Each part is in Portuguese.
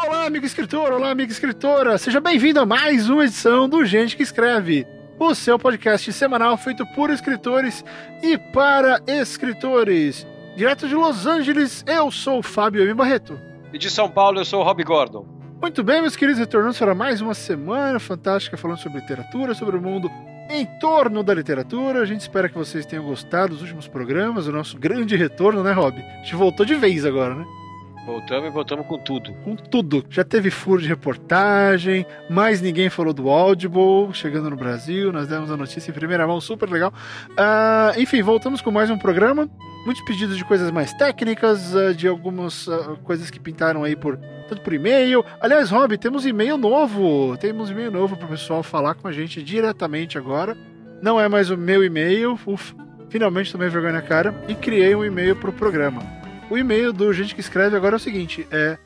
Olá, amigo escritor, olá, amiga escritora. Seja bem-vindo a mais uma edição do Gente que Escreve, o seu podcast semanal feito por escritores e para escritores. Direto de Los Angeles, eu sou o Fábio M. Barreto. E de São Paulo, eu sou o Rob Gordon. Muito bem, meus queridos, retornamos para mais uma semana fantástica falando sobre literatura, sobre o mundo em torno da literatura. A gente espera que vocês tenham gostado dos últimos programas, o nosso grande retorno, né, Rob? A gente voltou de vez agora, né? Voltamos e voltamos com tudo. Com tudo. Já teve furo de reportagem, mais ninguém falou do Audible chegando no Brasil. Nós demos a notícia em primeira mão, super legal. Uh, enfim, voltamos com mais um programa. Muitos pedidos de coisas mais técnicas, uh, de algumas uh, coisas que pintaram aí por tanto por e-mail. Aliás, Rob, temos e-mail novo. Temos e-mail novo para o pessoal falar com a gente diretamente agora. Não é mais o meu e-mail. Uf, finalmente tomei vergonha na cara e criei um e-mail para o programa. O e-mail do Gente que Escreve agora é o seguinte: é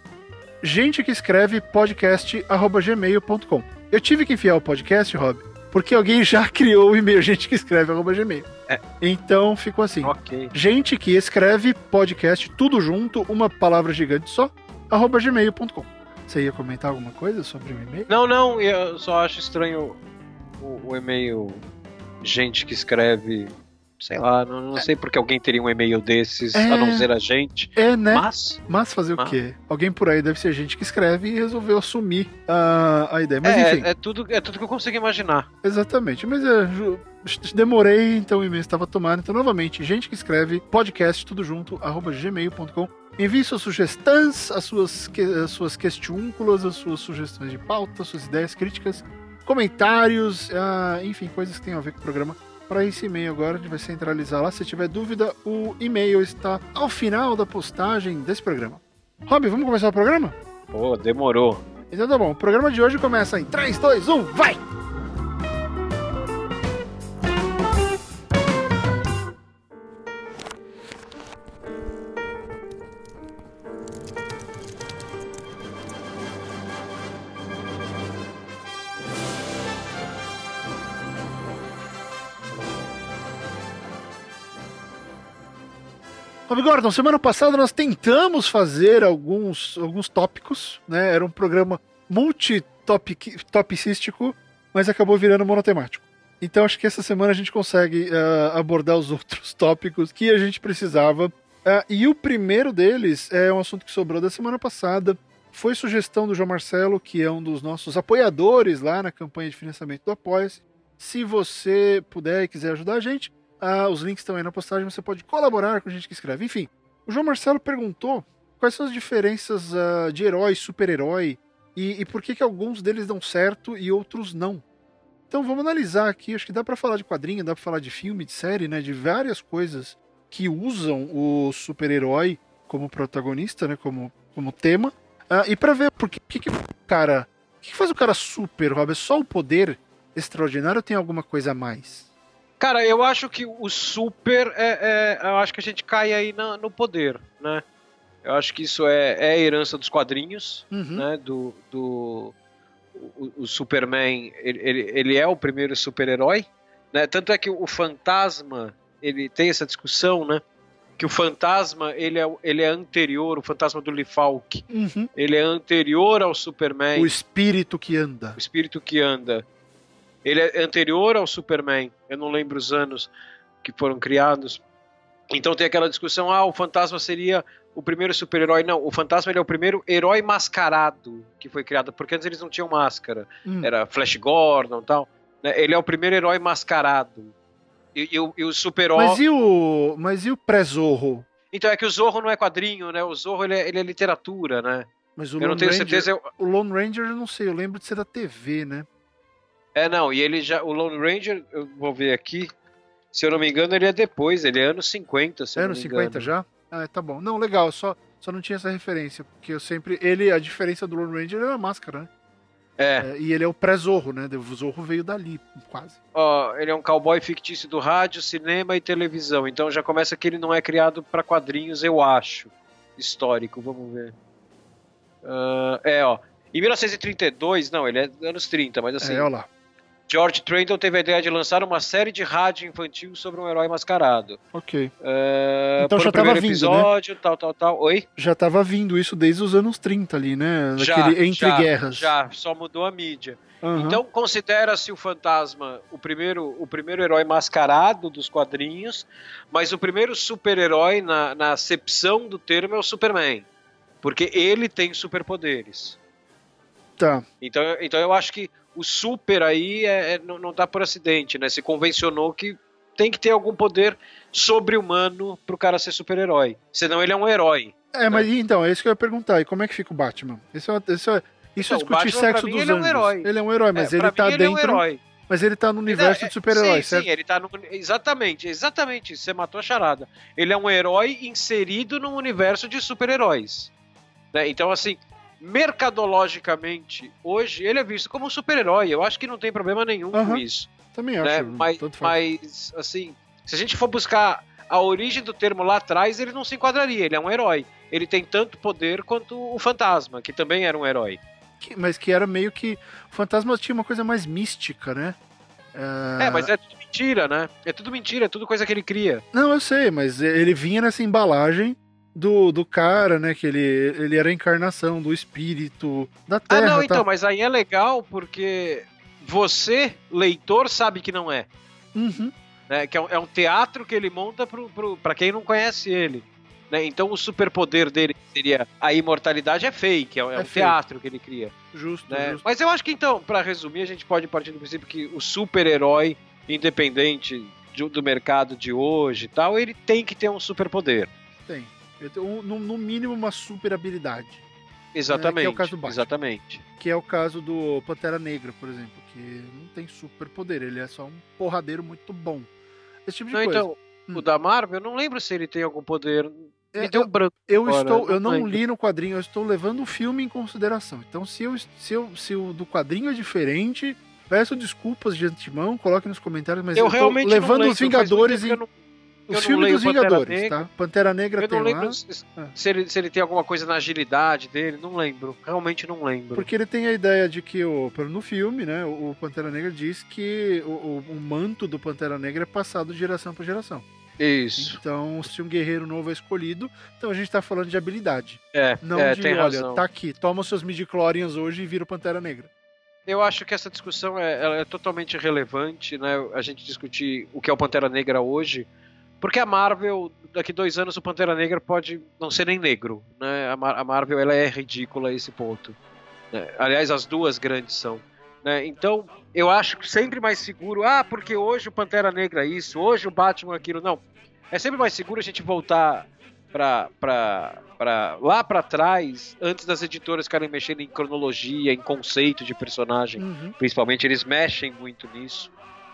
gente que escreve podcast@gmail.com. Eu tive que enfiar o podcast, Rob, porque alguém já criou o e-mail gente que escreve gmail. É. Então ficou assim. Okay. Gente que escreve podcast tudo junto, uma palavra gigante só, arroba gmail.com. Você ia comentar alguma coisa sobre o e-mail? Não, não, eu só acho estranho o, o e-mail gente que escreve sei lá, não, não sei porque alguém teria um e-mail desses, é, a não ser a gente. É, né? Mas. Mas fazer mas... o quê? Alguém por aí deve ser gente que escreve e resolveu assumir a, a ideia. Mas é, enfim. É tudo, é tudo que eu consigo imaginar. Exatamente. Mas é, demorei, então o e-mail estava tomado. Então, novamente, gente que escreve podcast, tudo junto, arroba gmail.com. Envie suas sugestões, as suas, as suas questiúnculas, as suas sugestões de pauta, suas ideias, críticas, comentários, uh, enfim, coisas que tenham a ver com o programa para esse e-mail agora, a gente vai centralizar lá. Se tiver dúvida, o e-mail está ao final da postagem desse programa. Rob, vamos começar o programa? Pô, demorou. Então tá bom, o programa de hoje começa em 3, 2, 1, vai! Rob Gordon, semana passada nós tentamos fazer alguns, alguns tópicos, né? Era um programa multitopicístico, mas acabou virando monotemático. Então acho que essa semana a gente consegue uh, abordar os outros tópicos que a gente precisava. Uh, e o primeiro deles é um assunto que sobrou da semana passada. Foi sugestão do João Marcelo, que é um dos nossos apoiadores lá na campanha de financiamento do Apoia-se. Se você puder e quiser ajudar a gente, ah, os links estão aí na postagem, você pode colaborar com a gente que escreve. Enfim, o João Marcelo perguntou quais são as diferenças uh, de herói, super-herói e, e, por que, que alguns deles dão certo e outros não. Então vamos analisar aqui, acho que dá para falar de quadrinho, dá para falar de filme, de série, né, de várias coisas que usam o super-herói como protagonista, né, como, como tema, uh, e para ver por que, que, que o cara, o que, que faz o cara super, Rob? É só o poder extraordinário ou tem alguma coisa a mais? Cara, eu acho que o super é, é eu acho que a gente cai aí na, no poder, né? Eu acho que isso é, é a herança dos quadrinhos, uhum. né? Do, do o, o Superman, ele, ele, ele, é o primeiro super-herói, né? Tanto é que o fantasma, ele tem essa discussão, né? Que o fantasma, ele é, ele é anterior, o fantasma do Lee Falk, uhum. ele é anterior ao Superman. O espírito que anda. O espírito que anda. Ele é anterior ao Superman, eu não lembro os anos que foram criados. Então tem aquela discussão: ah, o fantasma seria o primeiro super-herói. Não, o fantasma ele é o primeiro herói mascarado que foi criado, porque antes eles não tinham máscara. Hum. Era Flash Gordon e tal. Né? Ele é o primeiro herói mascarado. E, e, e o super-herói. Mas e o, mas e o pré-Zorro? Então é que o Zorro não é quadrinho, né? O Zorro ele é, ele é literatura, né? Mas o eu Lone não tenho Ranger, certeza. Eu... O Lone Ranger eu não sei, eu lembro de ser da TV, né? É, não, e ele já. O Lone Ranger, eu vou ver aqui. Se eu não me engano, ele é depois, ele é anos 50, se é anos 50 já? Ah, tá bom. Não, legal, só, só não tinha essa referência, porque eu sempre. Ele, a diferença do Lone Ranger é a máscara, né? É. é. E ele é o pré-Zorro, né? O Zorro veio dali, quase. Ó, ele é um cowboy fictício do rádio, cinema e televisão. Então já começa que ele não é criado para quadrinhos, eu acho. Histórico, vamos ver. Uh, é, ó. Em 1932, não, ele é anos 30, mas assim. É, olha lá. George Trendle teve a ideia de lançar uma série de rádio infantil sobre um herói mascarado. Ok. Uh, então já estava vindo, episódio, né? tal, tal, tal. Oi? Já estava vindo isso desde os anos 30 ali, né? Já, entre já, guerras. Já, só mudou a mídia. Uhum. Então considera-se o fantasma o primeiro, o primeiro herói mascarado dos quadrinhos, mas o primeiro super-herói na, na acepção do termo é o Superman. Porque ele tem superpoderes. Tá. Então, então eu acho que o super aí é, é, não, não tá por acidente, né? Se convencionou que tem que ter algum poder sobre-humano pro cara ser super-herói. Senão ele é um herói. É, né? mas então, é isso que eu ia perguntar. E como é que fica o Batman? Isso é, isso é, isso então, é discutir sexo dos ele é um herói. Ele é um herói, mas é, ele tá ele dentro. É um herói. Mas ele tá no universo é, de super-heróis, certo? Sim, ele tá no. Exatamente, exatamente. Você matou a charada. Ele é um herói inserido num universo de super-heróis. Né? Então, assim, mercadologicamente, hoje, ele é visto como um super-herói. Eu acho que não tem problema nenhum uhum. com isso. Também acho. Né? Mas, mas, assim, se a gente for buscar a origem do termo lá atrás, ele não se enquadraria. Ele é um herói. Ele tem tanto poder quanto o fantasma, que também era um herói que, mas que era meio que. O fantasma tinha uma coisa mais mística, né? É... é, mas é tudo mentira, né? É tudo mentira, é tudo coisa que ele cria. Não, eu sei, mas ele vinha nessa embalagem do, do cara, né? Que ele, ele era a encarnação do espírito da Terra. Ah, não, tá? então, mas aí é legal porque você, leitor, sabe que não é. Uhum. Né? Que é um, é um teatro que ele monta pra quem não conhece ele. Né? Então o superpoder dele seria a imortalidade é fake, é, é, é um fake. teatro que ele cria. Justo, né? justo. Mas eu acho que então, para resumir, a gente pode partir do princípio que o super-herói, independente do, do, mercado de hoje e tal, ele tem que ter um superpoder. Tem. No, no mínimo uma super habilidade. Exatamente. Né? Que é o caso do Batman. Exatamente. Que é o caso do Pantera Negra, por exemplo, que não tem superpoder, ele é só um porradeiro muito bom. Esse tipo de não, coisa. Então, hum. o da Marvel, eu não lembro se ele tem algum poder me deu eu, branco. Eu agora, estou, eu não, li no quadrinho, eu estou levando o filme em consideração. Então, se, eu, se, eu, se o do quadrinho é diferente, peço desculpas de antemão, coloque nos comentários, mas eu, eu realmente levando os Vingadores e. O filme dos Vingadores, Pantera tá? Pantera Negra eu tem não lembro lá. Se, se, ele, se ele tem alguma coisa na agilidade dele, não lembro. Realmente não lembro. Porque ele tem a ideia de que o, no filme, né, o Pantera Negra diz que o, o, o manto do Pantera Negra é passado de geração para geração. Isso. Então, se um guerreiro novo é escolhido, então a gente tá falando de habilidade. É, não é, de, tem olha, razão. tá aqui, toma os seus midi-chlorians hoje e vira o Pantera Negra. Eu acho que essa discussão é, é, totalmente relevante, né? A gente discutir o que é o Pantera Negra hoje, porque a Marvel, daqui dois anos, o Pantera Negra pode não ser nem negro, né? A, Mar a Marvel, ela é ridícula a esse ponto. Né? Aliás, as duas grandes são. Né? Então, eu acho sempre mais seguro, ah, porque hoje o Pantera Negra é isso, hoje o Batman é aquilo. Não, é sempre mais seguro a gente voltar pra, pra, pra lá para trás, antes das editoras ficarem mexendo em cronologia, em conceito de personagem. Uhum. Principalmente, eles mexem muito nisso.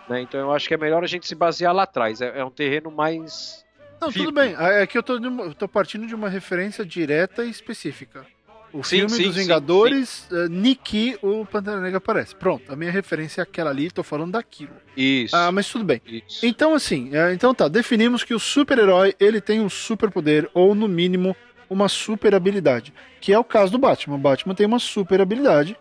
Né? Então eu acho que é melhor a gente se basear lá atrás. É, é um terreno mais. Não, tudo bem. É que eu tô, eu tô partindo de uma referência direta e específica. O sim, filme sim, dos Vingadores, sim, uh, Nikki, o Pantera Negra aparece. Pronto, a minha referência é aquela ali, tô falando daquilo. Isso. Ah, mas tudo bem. Isso. Então, assim, uh, então tá, definimos que o super-herói, ele tem um superpoder, ou no mínimo, uma super habilidade. Que é o caso do Batman. O Batman tem uma super habilidade,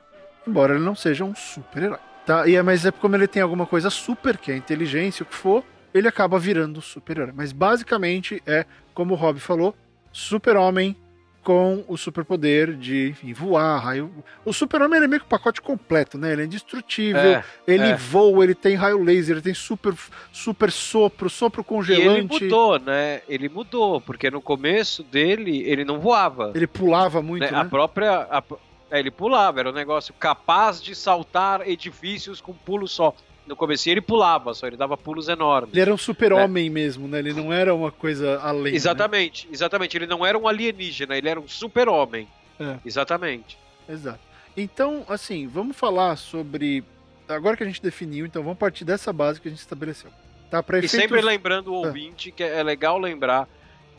embora ele não seja um super-herói. Tá? E é, mas é como ele tem alguma coisa super, que é inteligência, o que for, ele acaba virando super-herói. Mas basicamente é, como o Rob falou, super-homem com o superpoder de enfim, voar, raio. O super-homem é meio que o pacote completo, né? Ele é indestrutível, é, ele é. voa, ele tem raio laser, ele tem super, super sopro, sopro congelante. E ele mudou, né? Ele mudou, porque no começo dele ele não voava. Ele pulava muito, né? né? A própria. A, é, ele pulava, era um negócio capaz de saltar edifícios com pulo só no começo ele pulava, só ele dava pulos enormes. Ele era um super-homem né? mesmo, né? Ele não era uma coisa além. Né? Exatamente, né? exatamente. Ele não era um alienígena, ele era um super-homem. É. Exatamente. Exato. Então, assim, vamos falar sobre. Agora que a gente definiu, então vamos partir dessa base que a gente estabeleceu. Tá, pra efeitos... E sempre lembrando o ah. ouvinte que é legal lembrar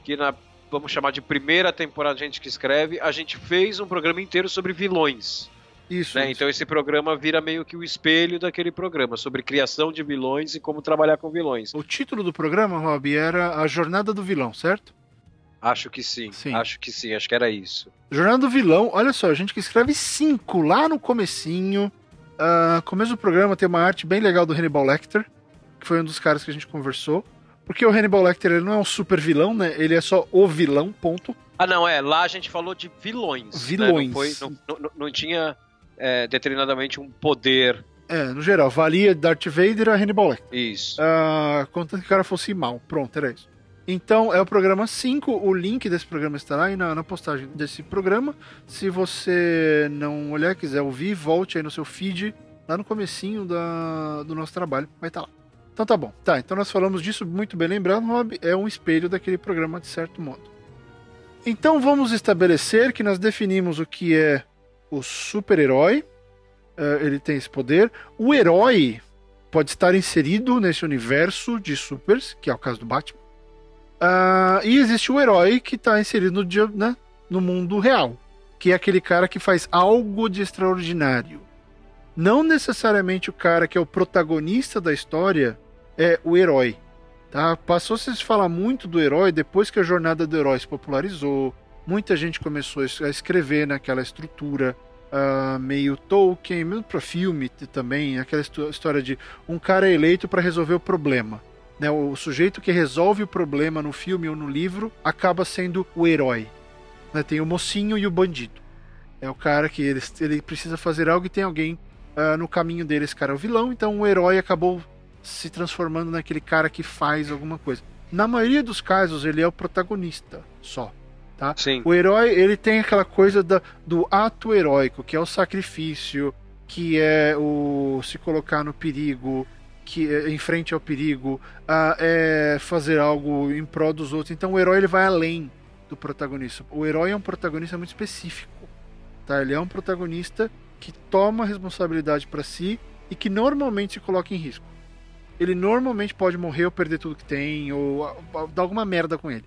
que na, vamos chamar de primeira temporada de gente que escreve, a gente fez um programa inteiro sobre vilões. Isso, né? isso, Então esse programa vira meio que o espelho daquele programa, sobre criação de vilões e como trabalhar com vilões. O título do programa, Rob, era A Jornada do Vilão, certo? Acho que sim, sim. Acho que sim, acho que era isso. Jornada do Vilão, olha só, a gente que escreve cinco lá no comecinho. Uh, começo do programa tem uma arte bem legal do Hannibal Lecter, que foi um dos caras que a gente conversou. Porque o Hannibal Lecter ele não é um super vilão, né? Ele é só o vilão, ponto. Ah, não, é. Lá a gente falou de vilões. Vilões. Né? Não, foi, não, não, não, tinha é, determinadamente um poder. É, no geral, valia Darth Vader a Hannibal Lecter. Isso. Uh, contanto que o cara fosse mal. Pronto, era isso. Então, é o programa 5. O link desse programa estará aí na, na, postagem desse programa. Se você não olhar, quiser ouvir, volte aí no seu feed, lá no comecinho da, do nosso trabalho. Vai estar tá lá. Então tá bom. Tá, então nós falamos disso muito bem lembrando, Rob. É um espelho daquele programa, de certo modo. Então vamos estabelecer que nós definimos o que é o super-herói. Uh, ele tem esse poder. O herói pode estar inserido nesse universo de supers, que é o caso do Batman. Uh, e existe o herói que está inserido no, né, no mundo real, que é aquele cara que faz algo de extraordinário. Não necessariamente o cara que é o protagonista da história é o herói. Tá? Passou -se a se falar muito do herói depois que a jornada do herói se popularizou. Muita gente começou a escrever naquela estrutura uh, meio Tolkien, mesmo para filme também, aquela história de um cara eleito para resolver o problema. Né, o sujeito que resolve o problema no filme ou no livro acaba sendo o herói. Né, tem o mocinho e o bandido. É o cara que ele, ele precisa fazer algo e tem alguém uh, no caminho dele. Esse cara é o vilão, então o herói acabou se transformando naquele cara que faz alguma coisa. Na maioria dos casos, ele é o protagonista só. Tá? Sim. O herói ele tem aquela coisa da, do ato heróico, que é o sacrifício, que é o se colocar no perigo, que é, em frente ao perigo, a, é fazer algo em prol dos outros. Então o herói ele vai além do protagonista. O herói é um protagonista muito específico. Tá? Ele é um protagonista que toma responsabilidade para si e que normalmente se coloca em risco. Ele normalmente pode morrer ou perder tudo que tem ou, ou dar alguma merda com ele.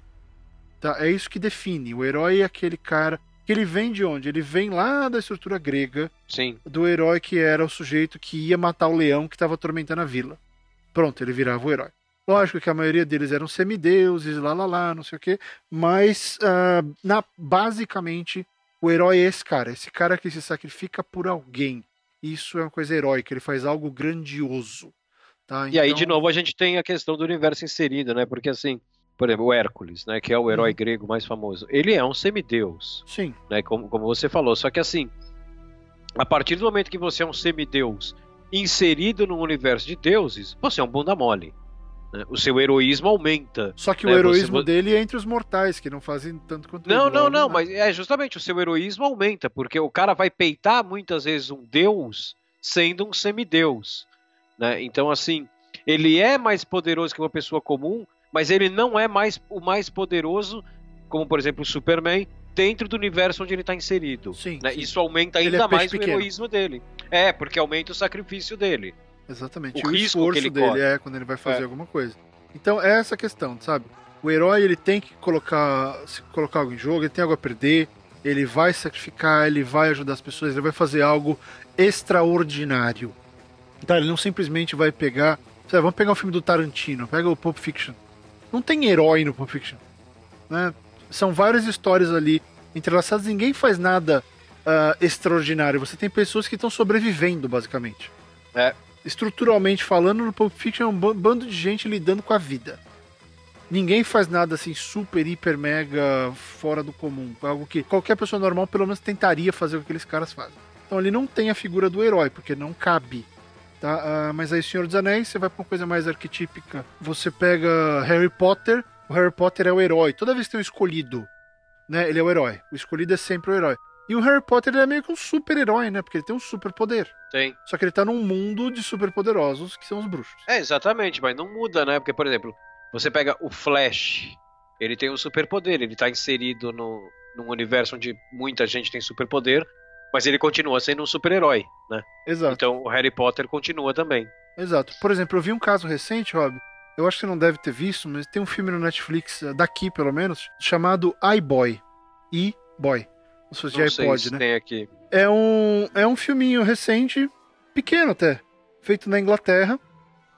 Tá? É isso que define. O herói é aquele cara que ele vem de onde? Ele vem lá da estrutura grega. Sim. Do herói que era o sujeito que ia matar o leão que estava atormentando a vila. Pronto, ele virava o herói. Lógico que a maioria deles eram semideuses, lá lá lá, não sei o quê. Mas, uh, na, basicamente, o herói é esse cara. Esse cara que se sacrifica por alguém. Isso é uma coisa heróica, ele faz algo grandioso. Tá? E aí, de então novo, a gente tem a questão do universo inserido, né? Porque assim por exemplo, o Hércules, né, que é o herói uhum. grego mais famoso, ele é um semideus. Sim. Né, como, como você falou. Só que assim, a partir do momento que você é um semideus inserido no universo de deuses, você é um bunda mole. Né? O seu heroísmo aumenta. Só que né? o heroísmo você... dele é entre os mortais, que não fazem tanto quanto Não, ele, não, não, né? mas é justamente o seu heroísmo aumenta, porque o cara vai peitar muitas vezes um deus sendo um semideus. Né? Então, assim, ele é mais poderoso que uma pessoa comum, mas ele não é mais o mais poderoso, como por exemplo o Superman, dentro do universo onde ele está inserido. Sim, né? sim. Isso aumenta ainda é mais pequeno. o heroísmo dele. É, porque aumenta o sacrifício dele. Exatamente. O, o esforço dele corre. é quando ele vai fazer é. alguma coisa. Então é essa questão, sabe? O herói ele tem que colocar, se colocar algo em jogo, ele tem algo a perder, ele vai sacrificar, ele vai ajudar as pessoas, ele vai fazer algo extraordinário. Tá, ele não simplesmente vai pegar. Vamos pegar um filme do Tarantino, pega o Pulp Fiction não tem herói no Pulp Fiction. Né? São várias histórias ali entrelaçadas, ninguém faz nada uh, extraordinário. Você tem pessoas que estão sobrevivendo, basicamente. É. Estruturalmente falando, no Pulp Fiction é um bando de gente lidando com a vida. Ninguém faz nada assim super, hiper, mega fora do comum. Algo que qualquer pessoa normal pelo menos tentaria fazer o que aqueles caras fazem. Então ele não tem a figura do herói, porque não cabe. Tá? Uh, mas aí, Senhor dos Anéis, você vai pra uma coisa mais arquetípica. Você pega Harry Potter, o Harry Potter é o herói. Toda vez que tem um escolhido, né, ele é o herói. O escolhido é sempre o herói. E o Harry Potter é meio que um super-herói, né? Porque ele tem um super-poder. Tem. Só que ele tá num mundo de super-poderosos, que são os bruxos. É, exatamente, mas não muda, né? Porque, por exemplo, você pega o Flash, ele tem um super-poder, ele tá inserido no, num universo onde muita gente tem super-poder, mas ele continua sendo um super-herói, né? Exato. Então o Harry Potter continua também. Exato. Por exemplo, eu vi um caso recente, Rob. Eu acho que você não deve ter visto, mas tem um filme no Netflix, eh, daqui pelo menos, chamado iBoy. E-Boy. Se fosse de iPod, se né? Tem aqui. É um, é um filminho recente, pequeno até, feito na Inglaterra,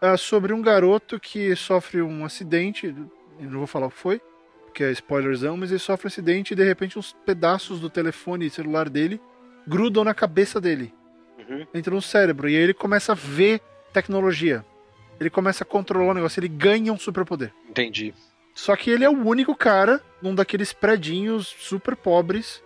é sobre um garoto que sofre um acidente. não vou falar o que foi, porque é spoilerzão, mas ele sofre um acidente e de repente uns pedaços do telefone celular dele grudam na cabeça dele. uhum. entra no cérebro. E aí ele começa a ver tecnologia. Ele começa a controlar o negócio, ele ganha um superpoder. Entendi. Só que ele é o único cara num daqueles predinhos super pobres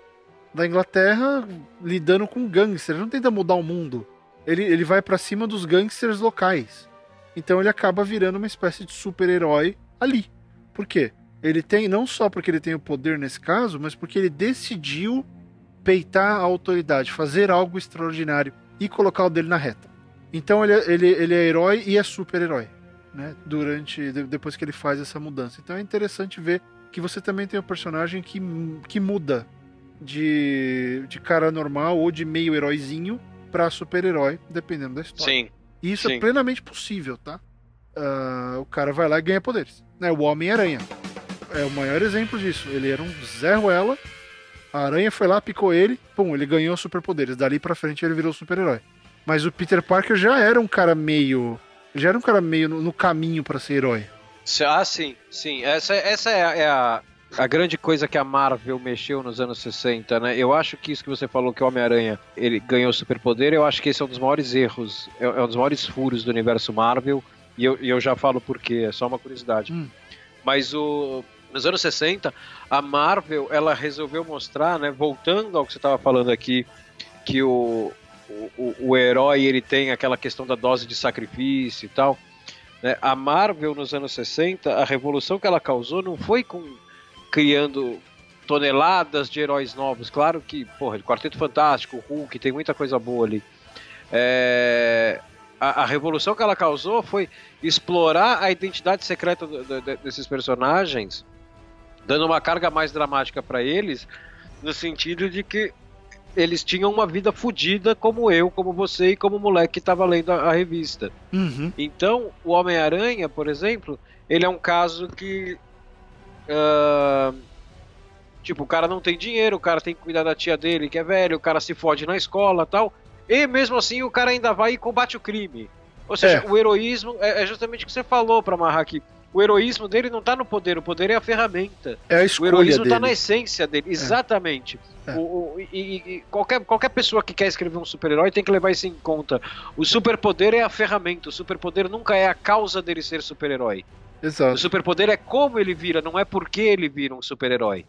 da Inglaterra lidando com gangsters. Ele não tenta mudar o mundo. Ele, ele vai para cima dos gangsters locais. Então ele acaba virando uma espécie de super-herói ali. Por quê? Ele tem, não só porque ele tem o poder nesse caso, mas porque ele decidiu peitar a autoridade, fazer algo extraordinário e colocar o dele na reta. Então ele, é, ele, ele é herói e é super-herói, né? Durante depois que ele faz essa mudança. Então é interessante ver que você também tem um personagem que, que muda de, de cara normal ou de meio heróizinho para super-herói, dependendo da história. Sim. E isso sim. é plenamente possível, tá? Uh, o cara vai lá e ganha poderes. Né? O Homem-Aranha é o maior exemplo disso. Ele era um Zé Ruela, a aranha foi lá, picou ele, pum, ele ganhou superpoderes. Dali pra frente ele virou super-herói. Mas o Peter Parker já era um cara meio. Já era um cara meio no, no caminho para ser herói. Ah, sim, sim. Essa, essa é, a, é a, a grande coisa que a Marvel mexeu nos anos 60, né? Eu acho que isso que você falou, que o Homem-Aranha ele ganhou superpoder, eu acho que esse é um dos maiores erros, é, é um dos maiores furos do universo Marvel. E eu, e eu já falo por quê, é só uma curiosidade. Hum. Mas o, nos anos 60, a Marvel ela resolveu mostrar, né, voltando ao que você estava falando aqui, que o, o, o herói ele tem aquela questão da dose de sacrifício e tal. Né? A Marvel nos anos 60, a revolução que ela causou não foi com criando toneladas de heróis novos. Claro que, porra, Quarteto Fantástico, Hulk, tem muita coisa boa ali. É... A, a, revolução que ela causou foi explorar a identidade secreta do, do, desses personagens, dando uma carga mais dramática para eles, no sentido de que eles tinham uma vida fodida como eu, como você e como o moleque que estava lendo a, a revista. Uhum. Então, o Homem-Aranha, por exemplo, ele é um caso que. Uh, tipo, o cara não tem dinheiro, o cara tem que cuidar da tia dele, que é velho, o cara se fode na escola tal. E mesmo assim, o cara ainda vai e combate o crime. Ou seja, é. o heroísmo é, é justamente o que você falou para amarrar aqui o heroísmo dele não tá no poder, o poder é a ferramenta. É a escolha O heroísmo dele. tá na essência dele, é. exatamente. É. O, o, e, e, qualquer, qualquer pessoa que quer escrever um super-herói tem que levar isso em conta. O superpoder é a ferramenta, o superpoder nunca é a causa dele ser super-herói. Exato. O superpoder é como ele vira, não é porque ele vira um super-herói.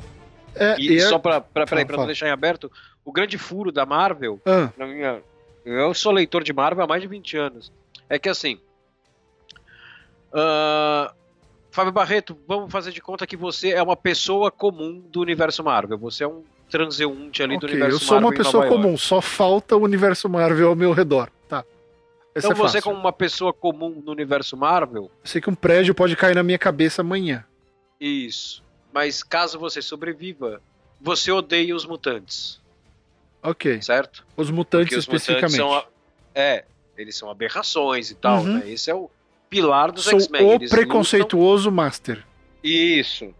É, e, e é- só pra, pra, pra, pra não deixar em aberto, o grande furo da Marvel, ah. minha, eu sou leitor de Marvel há mais de 20 anos, é que assim. Uh, Fábio Barreto, vamos fazer de conta que você é uma pessoa comum do universo Marvel. Você é um transeunte ali okay, do universo Marvel. Eu sou Marvel uma pessoa comum, só falta o universo Marvel ao meu redor. Tá. Esse então é você, como uma pessoa comum no universo Marvel. Eu sei que um prédio pode cair na minha cabeça amanhã. Isso. Mas caso você sobreviva, você odeia os mutantes. Ok. Certo? Os mutantes Porque especificamente. Os mutantes são, é, eles são aberrações e tal, uhum. né? Esse é o pilar dos X-Men. O Eles preconceituoso lutam... Master. Isso.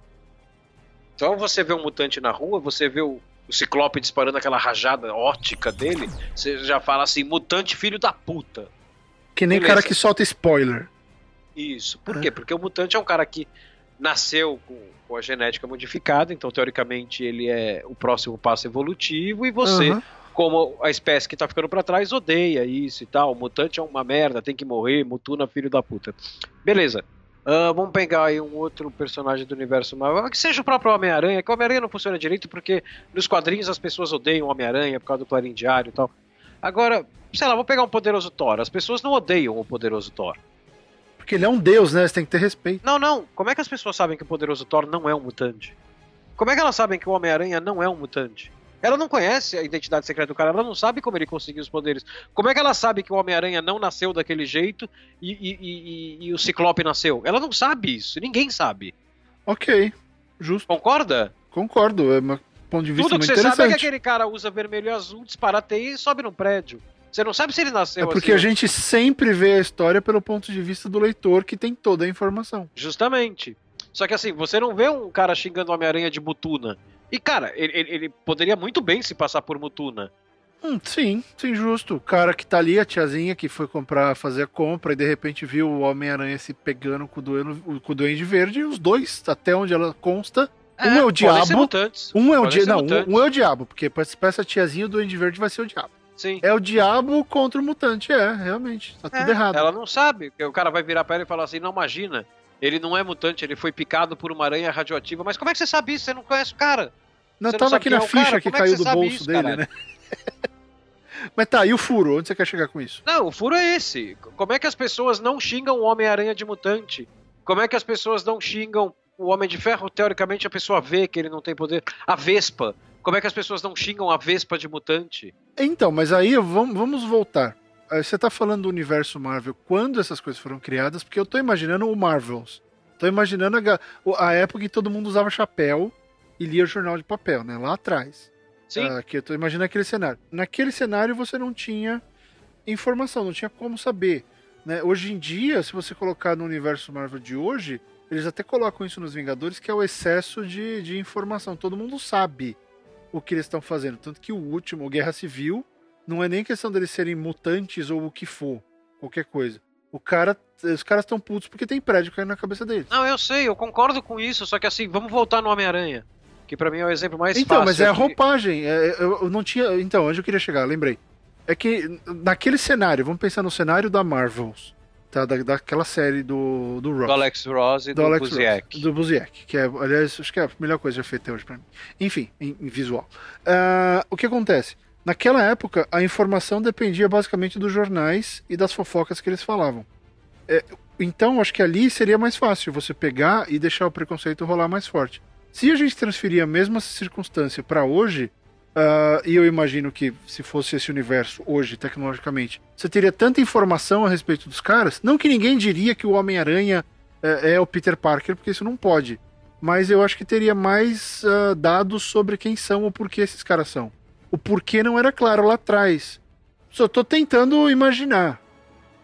Então você vê um mutante na rua, você vê o, o Ciclope disparando aquela rajada ótica dele, você já fala assim, mutante filho da puta. Que nem Beleza. cara que solta spoiler. Isso. Por é. quê? Porque o mutante é um cara que nasceu com, com, a genética modificada, então teoricamente ele é o próximo passo evolutivo e você uhum como a espécie que tá ficando para trás odeia isso e tal. O mutante é uma merda, tem que morrer, mutuna filho da puta. Beleza. Uh, vamos pegar aí um outro personagem do universo Marvel, que seja o próprio Homem-Aranha, que o Homem-Aranha não funciona direito porque nos quadrinhos as pessoas odeiam o Homem-Aranha por causa do Clarim Diário e tal. Agora, sei lá, vou pegar um poderoso Thor. As pessoas não odeiam o poderoso Thor. Porque ele é um deus, né? Você tem que ter respeito. Não, não. Como é que as pessoas sabem que o poderoso Thor não é um mutante? Como é que elas sabem que o Homem-Aranha não é um mutante? Ela não conhece a identidade secreta do cara, ela não sabe como ele conseguiu os poderes. Como é que ela sabe que o Homem-Aranha não nasceu daquele jeito e, e, e, e, o Ciclope nasceu? Ela não sabe isso, ninguém sabe. Ok, justo. Concorda? Concordo, é um ponto de vista Tudo que você sabe é que aquele cara usa vermelho e azul, dispara teia e sobe num prédio. Você não sabe se ele nasceu É porque assim. a gente sempre vê a história pelo ponto de vista do leitor que tem toda a informação. Justamente. Só que assim, você não vê um cara xingando o Homem-Aranha de Butuna. E, cara, ele, ele, poderia muito bem se passar por Mutuna. Hum, sim, sim, justo. O cara que tá ali, a tiazinha que foi comprar, fazer a compra e de repente viu o Homem-Aranha se pegando com o, duende, com o Duende Verde, e os dois, até onde ela consta, é, um é o diabo. Um é o diabo. Não, um, um, é o diabo, porque pra essa tiazinha o Duende Verde vai ser o diabo. Sim. É o diabo contra o mutante, é, realmente. Tá tudo é, errado. Ela não sabe. O cara vai virar pra ela e falar assim: não imagina. Ele não é mutante, ele foi picado por uma aranha radioativa. Mas como é que você sabe isso? Você não conhece o cara? Não, você tava não aqui na é ficha que caiu é que do bolso isso, dele, né? Mas tá, e o furo? Onde você quer chegar com isso? Não, o furo é esse. Como é que as pessoas não xingam o Homem-Aranha de mutante? Como é que as pessoas não xingam o Homem de Ferro? Teoricamente a pessoa vê que ele não tem poder. A Vespa. Como é que as pessoas não xingam a Vespa de mutante? Então, mas aí vamos voltar. Eh, você tá falando do universo Marvel, quando essas coisas foram criadas, porque eu tô imaginando o Marvels. Tô imaginando a, a época em que todo mundo usava chapéu e lia jornal de papel, né? Lá atrás. Sim. Uh, que eu tô imaginando aquele cenário. Naquele cenário você não tinha informação, não tinha como saber. Né? Hoje em dia, se você colocar no universo Marvel de hoje, eles até colocam isso nos Vingadores, que é o excesso de, de informação. Todo mundo sabe o que eles estão fazendo. Tanto que o último, o Guerra Civil, não é nem questão deles serem mutantes ou o que for, qualquer coisa. O cara, os caras estão putos porque tem prédio caindo na cabeça deles. Não, eu sei, eu concordo com isso, só que assim, vamos voltar no Homem-Aranha, que para mim é o exemplo mais então, fácil. Então, mas é a roupagem. É, eu, eu não tinha. Então, onde eu queria chegar, lembrei. É que naquele cenário, vamos pensar no cenário da Marvels, tá? Da, daquela série do, do Ross. Do Alex Ross e do, do Alex Buziek. Ross, do Buziek, que é, aliás, acho que é a melhor coisa já feita hoje pra mim. Enfim, em, em visual. Uh, o que acontece? Naquela época, a informação dependia basicamente dos jornais e das fofocas que eles falavam. É, então, acho que ali seria mais fácil você pegar e deixar o preconceito rolar mais forte. Se a gente transferir a mesma circunstância para hoje, uh, e eu imagino que se fosse esse universo hoje, tecnologicamente, você teria tanta informação a respeito dos caras, não que ninguém diria que o Homem-Aranha é, é, o Peter Parker, porque isso não pode. Mas eu acho que teria mais uh, dados sobre quem são ou por que esses caras são o porquê não era claro lá atrás. Só tô tentando imaginar.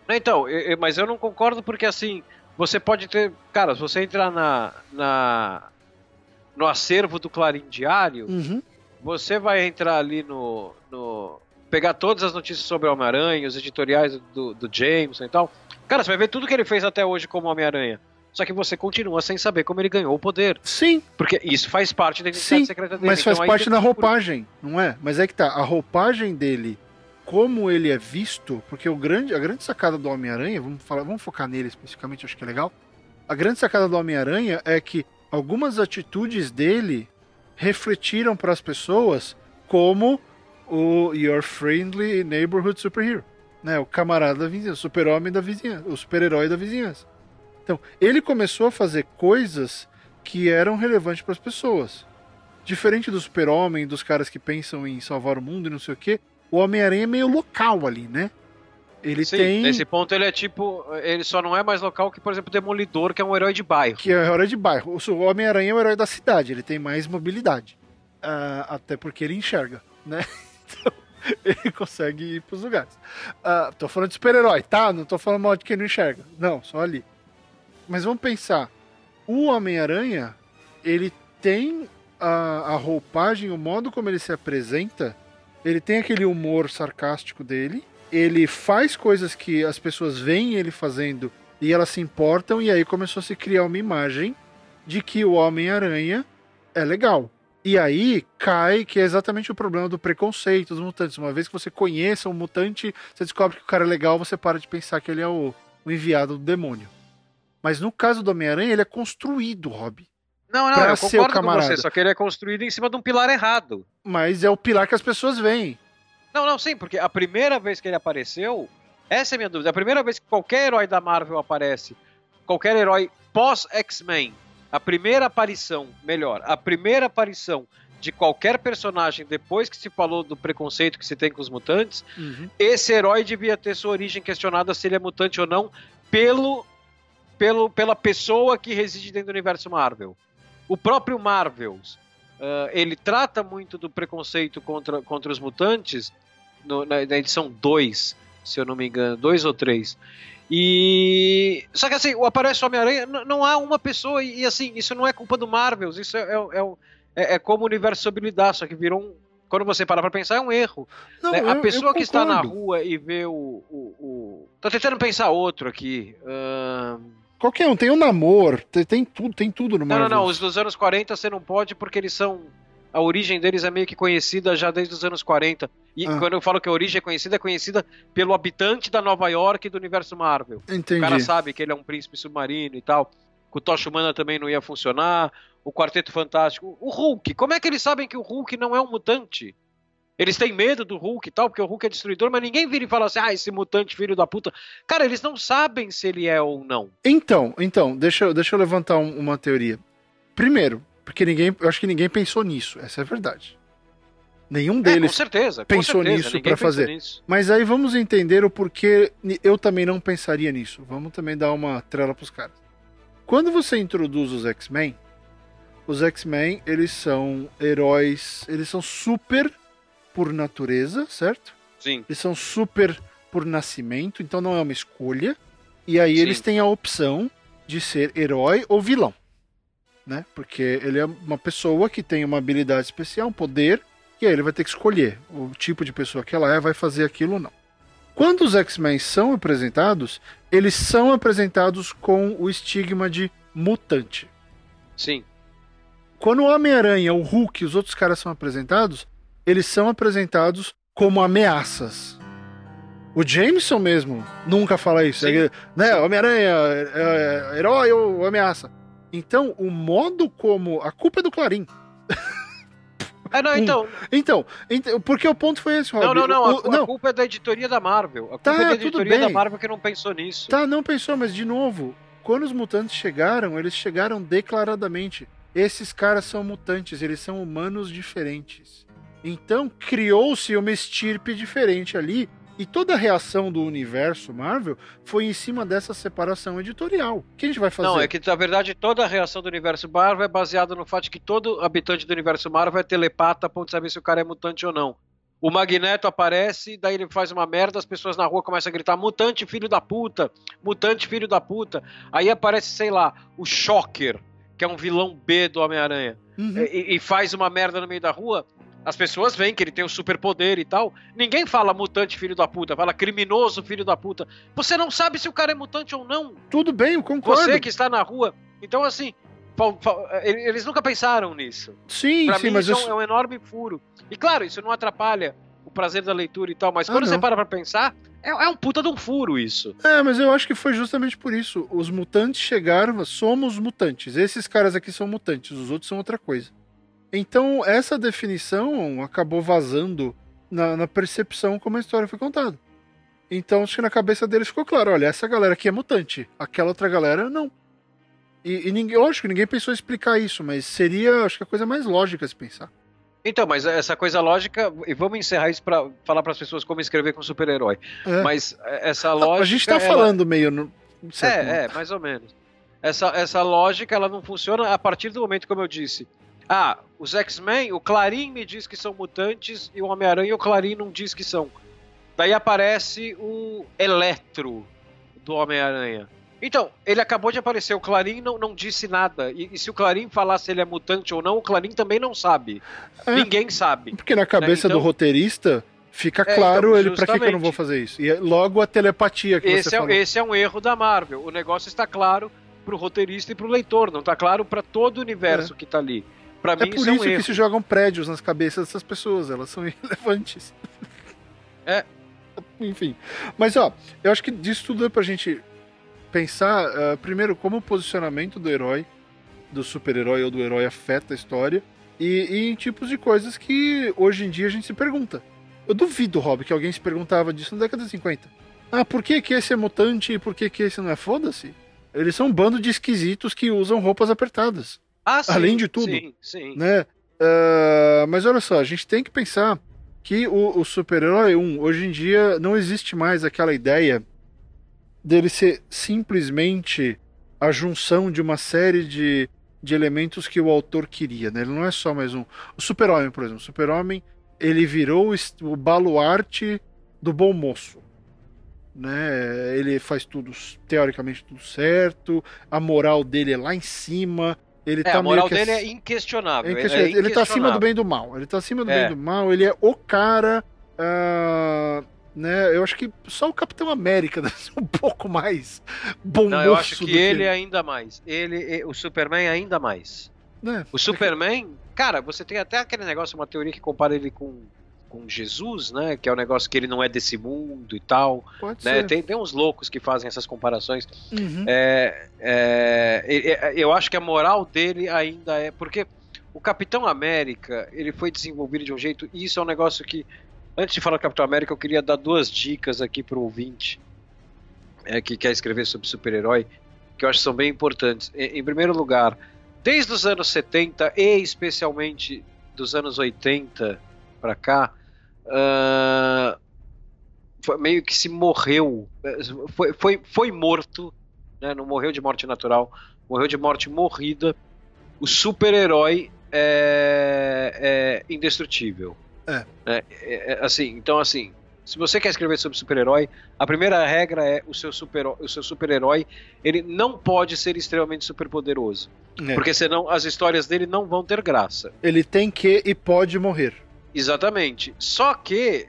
Então, eu, mas eu não concordo porque assim, você pode ter. Cara, se você entrar na, na no acervo do Clarim Diário, uhum. você vai entrar ali no, no. pegar todas as notícias sobre o Homem-Aranha, os editoriais do, do Jameson e tal. Cara, você vai ver tudo que ele fez até hoje como Homem-Aranha. Só que você continua sem saber como ele ganhou o poder. Sim. Porque isso faz parte da identidade Sim, secreta dele. Mas faz então, parte da roupagem, não é? Mas é que tá, a roupagem dele, como ele é visto, porque o grande, a grande sacada do Homem-Aranha, vamos, falar, vamos focar nele especificamente, acho que é legal. A grande sacada do Homem-Aranha é que algumas atitudes dele refletiram para as pessoas como o Your Friendly Neighborhood Superhero. Né, o camarada da vizinhança, o super-homem da vizinhança, o super-herói da vizinhança. Então, ele começou a fazer coisas que eram relevantes para as pessoas. Diferente do super-homem, dos caras que pensam em salvar o mundo e não sei o quê, o Homem-Aranha é meio local ali, né? Ele Sim, tem. Nesse ponto ele é tipo. Ele só não é mais local que, por exemplo, o Demolidor, que é um herói de bairro. Que é um herói de bairro. O Homem-Aranha é o herói da cidade, ele tem mais mobilidade. Uh, até porque ele enxerga, né? Então, ele consegue ir pros lugares. Uh, tô falando de super-herói, tá? Não tô falando mal de quem não enxerga. Não, só ali. Mas vamos pensar. O Homem-Aranha, ele tem a, a roupagem, o modo como ele se apresenta, ele tem aquele humor sarcástico dele, ele faz coisas que as pessoas veem ele fazendo e elas se importam, e aí começou a se criar uma imagem de que o Homem-Aranha é legal. E aí cai que é exatamente o problema do preconceito dos mutantes. Uma vez que você conheça um mutante, você descobre que o cara é legal, você para de pensar que ele é o, o enviado do demônio. Mas no caso do Homem-Aranha, ele é construído, Rob. Não, não, eu concordo com você, só que ele é construído em cima de um pilar errado. Mas é o pilar que as pessoas veem. Não, não, sim, porque a primeira vez que ele apareceu, essa é a minha dúvida. A primeira vez que qualquer herói da Marvel aparece, qualquer herói pós-X-Men, a primeira aparição, melhor, a primeira aparição de qualquer personagem depois que se falou do preconceito que se tem com os mutantes, uhum. esse herói devia ter sua origem questionada se ele é mutante ou não pelo pelo, pela pessoa que reside dentro do universo Marvel. O próprio Marvels, uh, ele trata muito do preconceito contra, contra os mutantes no, na, na, edição 2, se eu não me engano, 2 ou 3. E. Só que assim, o aparece o Homem-Aranha, não há uma pessoa, e, e, assim, isso não é culpa do Marvels, isso é, é, é, é como o universo soube lidar, só que virou um, quando você para pra pensar, é um erro. Não, né? A pessoa que está na rua e vê o, o, o. Tô tentando pensar outro aqui. Uh... Qualquer um, tem o namoro, tem, tem, tudo, tem tudo no Marvel. Não, não, não, os dos anos 40 você não pode porque eles são a origem deles é meio que conhecida já desde os anos 40. E ah. quando eu falo que a origem é conhecida, é conhecida pelo habitante da Nova York e do universo Marvel. Entendi. O cara sabe que ele é um príncipe submarino e tal. Que o Tocha Humana também não ia funcionar. O Quarteto Fantástico. O Hulk. Como é que eles sabem que o Hulk não é um mutante? Eles têm medo do Hulk e tal, porque o Hulk é destruidor, mas ninguém vira e fala assim, ah, esse mutante filho da puta. Cara, eles não sabem se ele é ou não. Então, então, deixa, deixa eu levantar um, uma teoria. Primeiro, porque ninguém, eu acho que ninguém pensou nisso, essa é a verdade. Nenhum deles é, com certeza, pensou com certeza, nisso para fazer. Nisso. Mas aí vamos entender o porquê eu também não pensaria nisso. Vamos também dar uma trela pros caras. Quando você introduz os X-Men, os X-Men, eles são heróis, eles são super por natureza, certo? Sim. Eles são super por nascimento, então não é uma escolha. E aí Sim. eles têm a opção de ser herói ou vilão né? Porque ele é uma pessoa que tem uma habilidade especial, um poder, e aí ele vai ter que escolher o tipo de pessoa que ela é, vai fazer aquilo ou não. Quando os X-Men são apresentados, eles são apresentados com o estigma de mutante. Sim. Quando o Homem-Aranha, o Hulk e os outros caras são apresentados, eles são apresentados como ameaças. O Jameson mesmo nunca fala isso. É, né? Homem-Aranha, é, é, herói ou ameaça. Então, o modo como. A culpa é do Clarim. É, não, então. Então, então, porque o ponto foi esse, Rob. Não, não, não. O, a, não. a culpa é da editoria da Marvel. A culpa tá, é da editoria da Marvel que não pensou nisso. Tá, não pensou, mas de novo, quando os mutantes chegaram, eles chegaram declaradamente. Esses caras são mutantes, eles são humanos diferentes. Então criou-se uma estirpe diferente ali e toda a reação do universo Marvel foi em cima dessa separação editorial. O que a gente vai fazer? Não, é que na verdade toda a reação do universo Marvel é baseada no fato de que todo habitante do universo Marvel é telepata a ponto de saber se o cara é mutante ou não. O Magneto aparece, daí ele faz uma merda, as pessoas na rua começam a gritar: mutante filho da puta, mutante filho da puta. Aí aparece, sei lá, o Shocker, que é um vilão B do Homem-Aranha, uhum. e, e faz uma merda no meio da rua as pessoas veem que ele tem o um superpoder e tal. Ninguém fala mutante filho da puta, fala criminoso filho da puta. Você não sabe se o cara é mutante ou não. Tudo bem, eu concordo. Você que está na rua. Então, assim, eles nunca pensaram nisso. Sim, pra sim, mim, mas isso eu... é um enorme furo. E claro, isso não atrapalha o prazer da leitura e tal, mas ah, quando você para pra pensar, é, é, um puta de um furo isso. É, mas eu acho que foi justamente por isso. Os mutantes chegaram, somos mutantes. Esses caras aqui são mutantes, os outros são outra coisa. Então, essa definição acabou vazando na, na, percepção como a história foi contada. Então, acho que na cabeça deles ficou claro: olha, essa galera aqui é mutante, aquela outra galera não. E, e ninguém, lógico, ninguém pensou em explicar isso, mas seria, acho que a coisa mais lógica se pensar. Então, mas essa coisa lógica, e vamos encerrar isso para falar para as pessoas como escrever com super-herói. É. Mas essa lógica. A gente está ela... falando meio. No... É, é, mais ou menos. Essa, essa lógica ela não funciona a partir do momento, como eu disse, ah, os X-Men, o Clarim me diz que são mutantes e o Homem-Aranha o Clarim não diz que são. Daí aparece o Eletro do Homem-Aranha. Então, ele acabou de aparecer, o Clarim não, não disse nada. E, e, se o Clarim falasse se ele é mutante ou não, o Clarim também não sabe. É, Ninguém sabe. Porque na cabeça né? então, do roteirista fica é, claro então, ele para que, que eu não vou fazer isso. E é logo a telepatia que esse você é, falou. Esse é um erro da Marvel. O negócio está claro pro roteirista e pro leitor, não está claro para todo o universo é. que está ali. Pra é mim, por isso, é um que erro. se jogam prédios nas cabeças dessas pessoas, elas são irrelevantes. É. Enfim. Mas, ó, eu acho que disso tudo é pra gente pensar, uh, primeiro, como o posicionamento do herói, do super-herói ou do herói afeta a história, e, e, em tipos de coisas que hoje em dia a gente se pergunta. Eu duvido, Rob, que alguém se perguntava disso na década de 50. Ah, por que, que esse é mutante e por que, que esse não é? Foda-se. Eles são um bando de esquisitos que usam roupas apertadas. Ah, sim, Além de tudo. Sim, sim. Né? Uh, mas olha só, a gente tem que pensar que o, o super-herói 1, hoje em dia, não existe mais aquela ideia dele ser simplesmente a junção de uma série de, de elementos que o autor queria, né? Ele não é só mais um. O Super-Homem, por exemplo. O Super-Homem, ele virou o baluarte do bom moço. Né? Ele faz tudo, teoricamente, tudo certo. A moral dele é lá em cima. Ele é, tá a moral dele é inquestionável. É inquestionável. É ele tá acima do bem e do mal. Ele tá acima do é. bem e do mal. Ele é o cara. Uh, né? Eu acho que só o Capitão América deve ser um pouco mais bom Não, eu acho que ele que... ainda mais. Ele, o Superman ainda mais. É, o Superman, cara, você tem até aquele negócio, uma teoria que compara ele com, com Jesus, né? Que é o um negócio que ele não é desse mundo e tal. Pode né? ser. Tem, tem uns loucos que fazem essas comparações. Uhum. É, é, eu acho que a moral dele ainda é. Porque o Capitão América, ele foi desenvolvido de um jeito. E isso é um negócio que. Antes de falar do Capitão América, eu queria dar duas dicas aqui pro ouvinte é, que quer escrever sobre super-herói, que eu acho que são bem importantes. Em, em primeiro lugar, desde os anos 70 e especialmente dos anos 80 para cá, uh, meio que se morreu, foi, foi, foi morto, né, não morreu de morte natural, morreu de morte morrida, o super-herói é, é, indestrutível. É. é. é. Assim, então assim, se você quer escrever sobre super-herói, a primeira regra é o seu super-herói, o seu super-herói, ele não pode ser extremamente superpoderoso, é. porque senão as histórias dele não vão ter graça. Ele tem que e pode morrer. Exatamente. Só que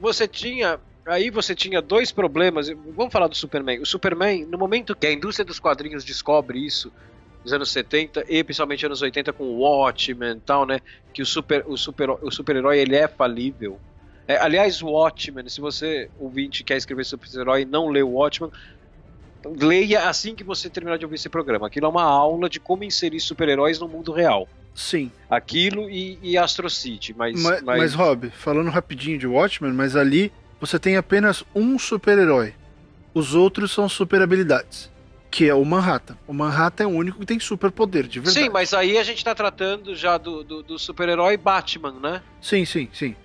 você tinha aí você tinha dois problemas. Vamos falar do Superman. O Superman, no momento que a indústria dos quadrinhos descobre isso, nos anos 70 e principalmente anos 80 com o Watchmen e tal, né, que o super o super o super-herói ele é falível é, aliás, Watchmen, se você, ouvinte, quer escrever super-herói e não leu Watchmen, leia assim que você terminar de ouvir esse programa. Aquilo é uma aula de como inserir super-heróis no mundo real. Sim. Aquilo e, e Astro City, mas, mas... Mas, mas, Rob, falando rapidinho de Watchmen, mas ali você tem apenas um super-herói. Os outros são super habilidades. Que é o Manhattan. O Manhattan é o único que tem superpoder, de verdade. Sim, mas aí a gente tá tratando já do, do, do super-herói Batman, né? Sim, sim, sim.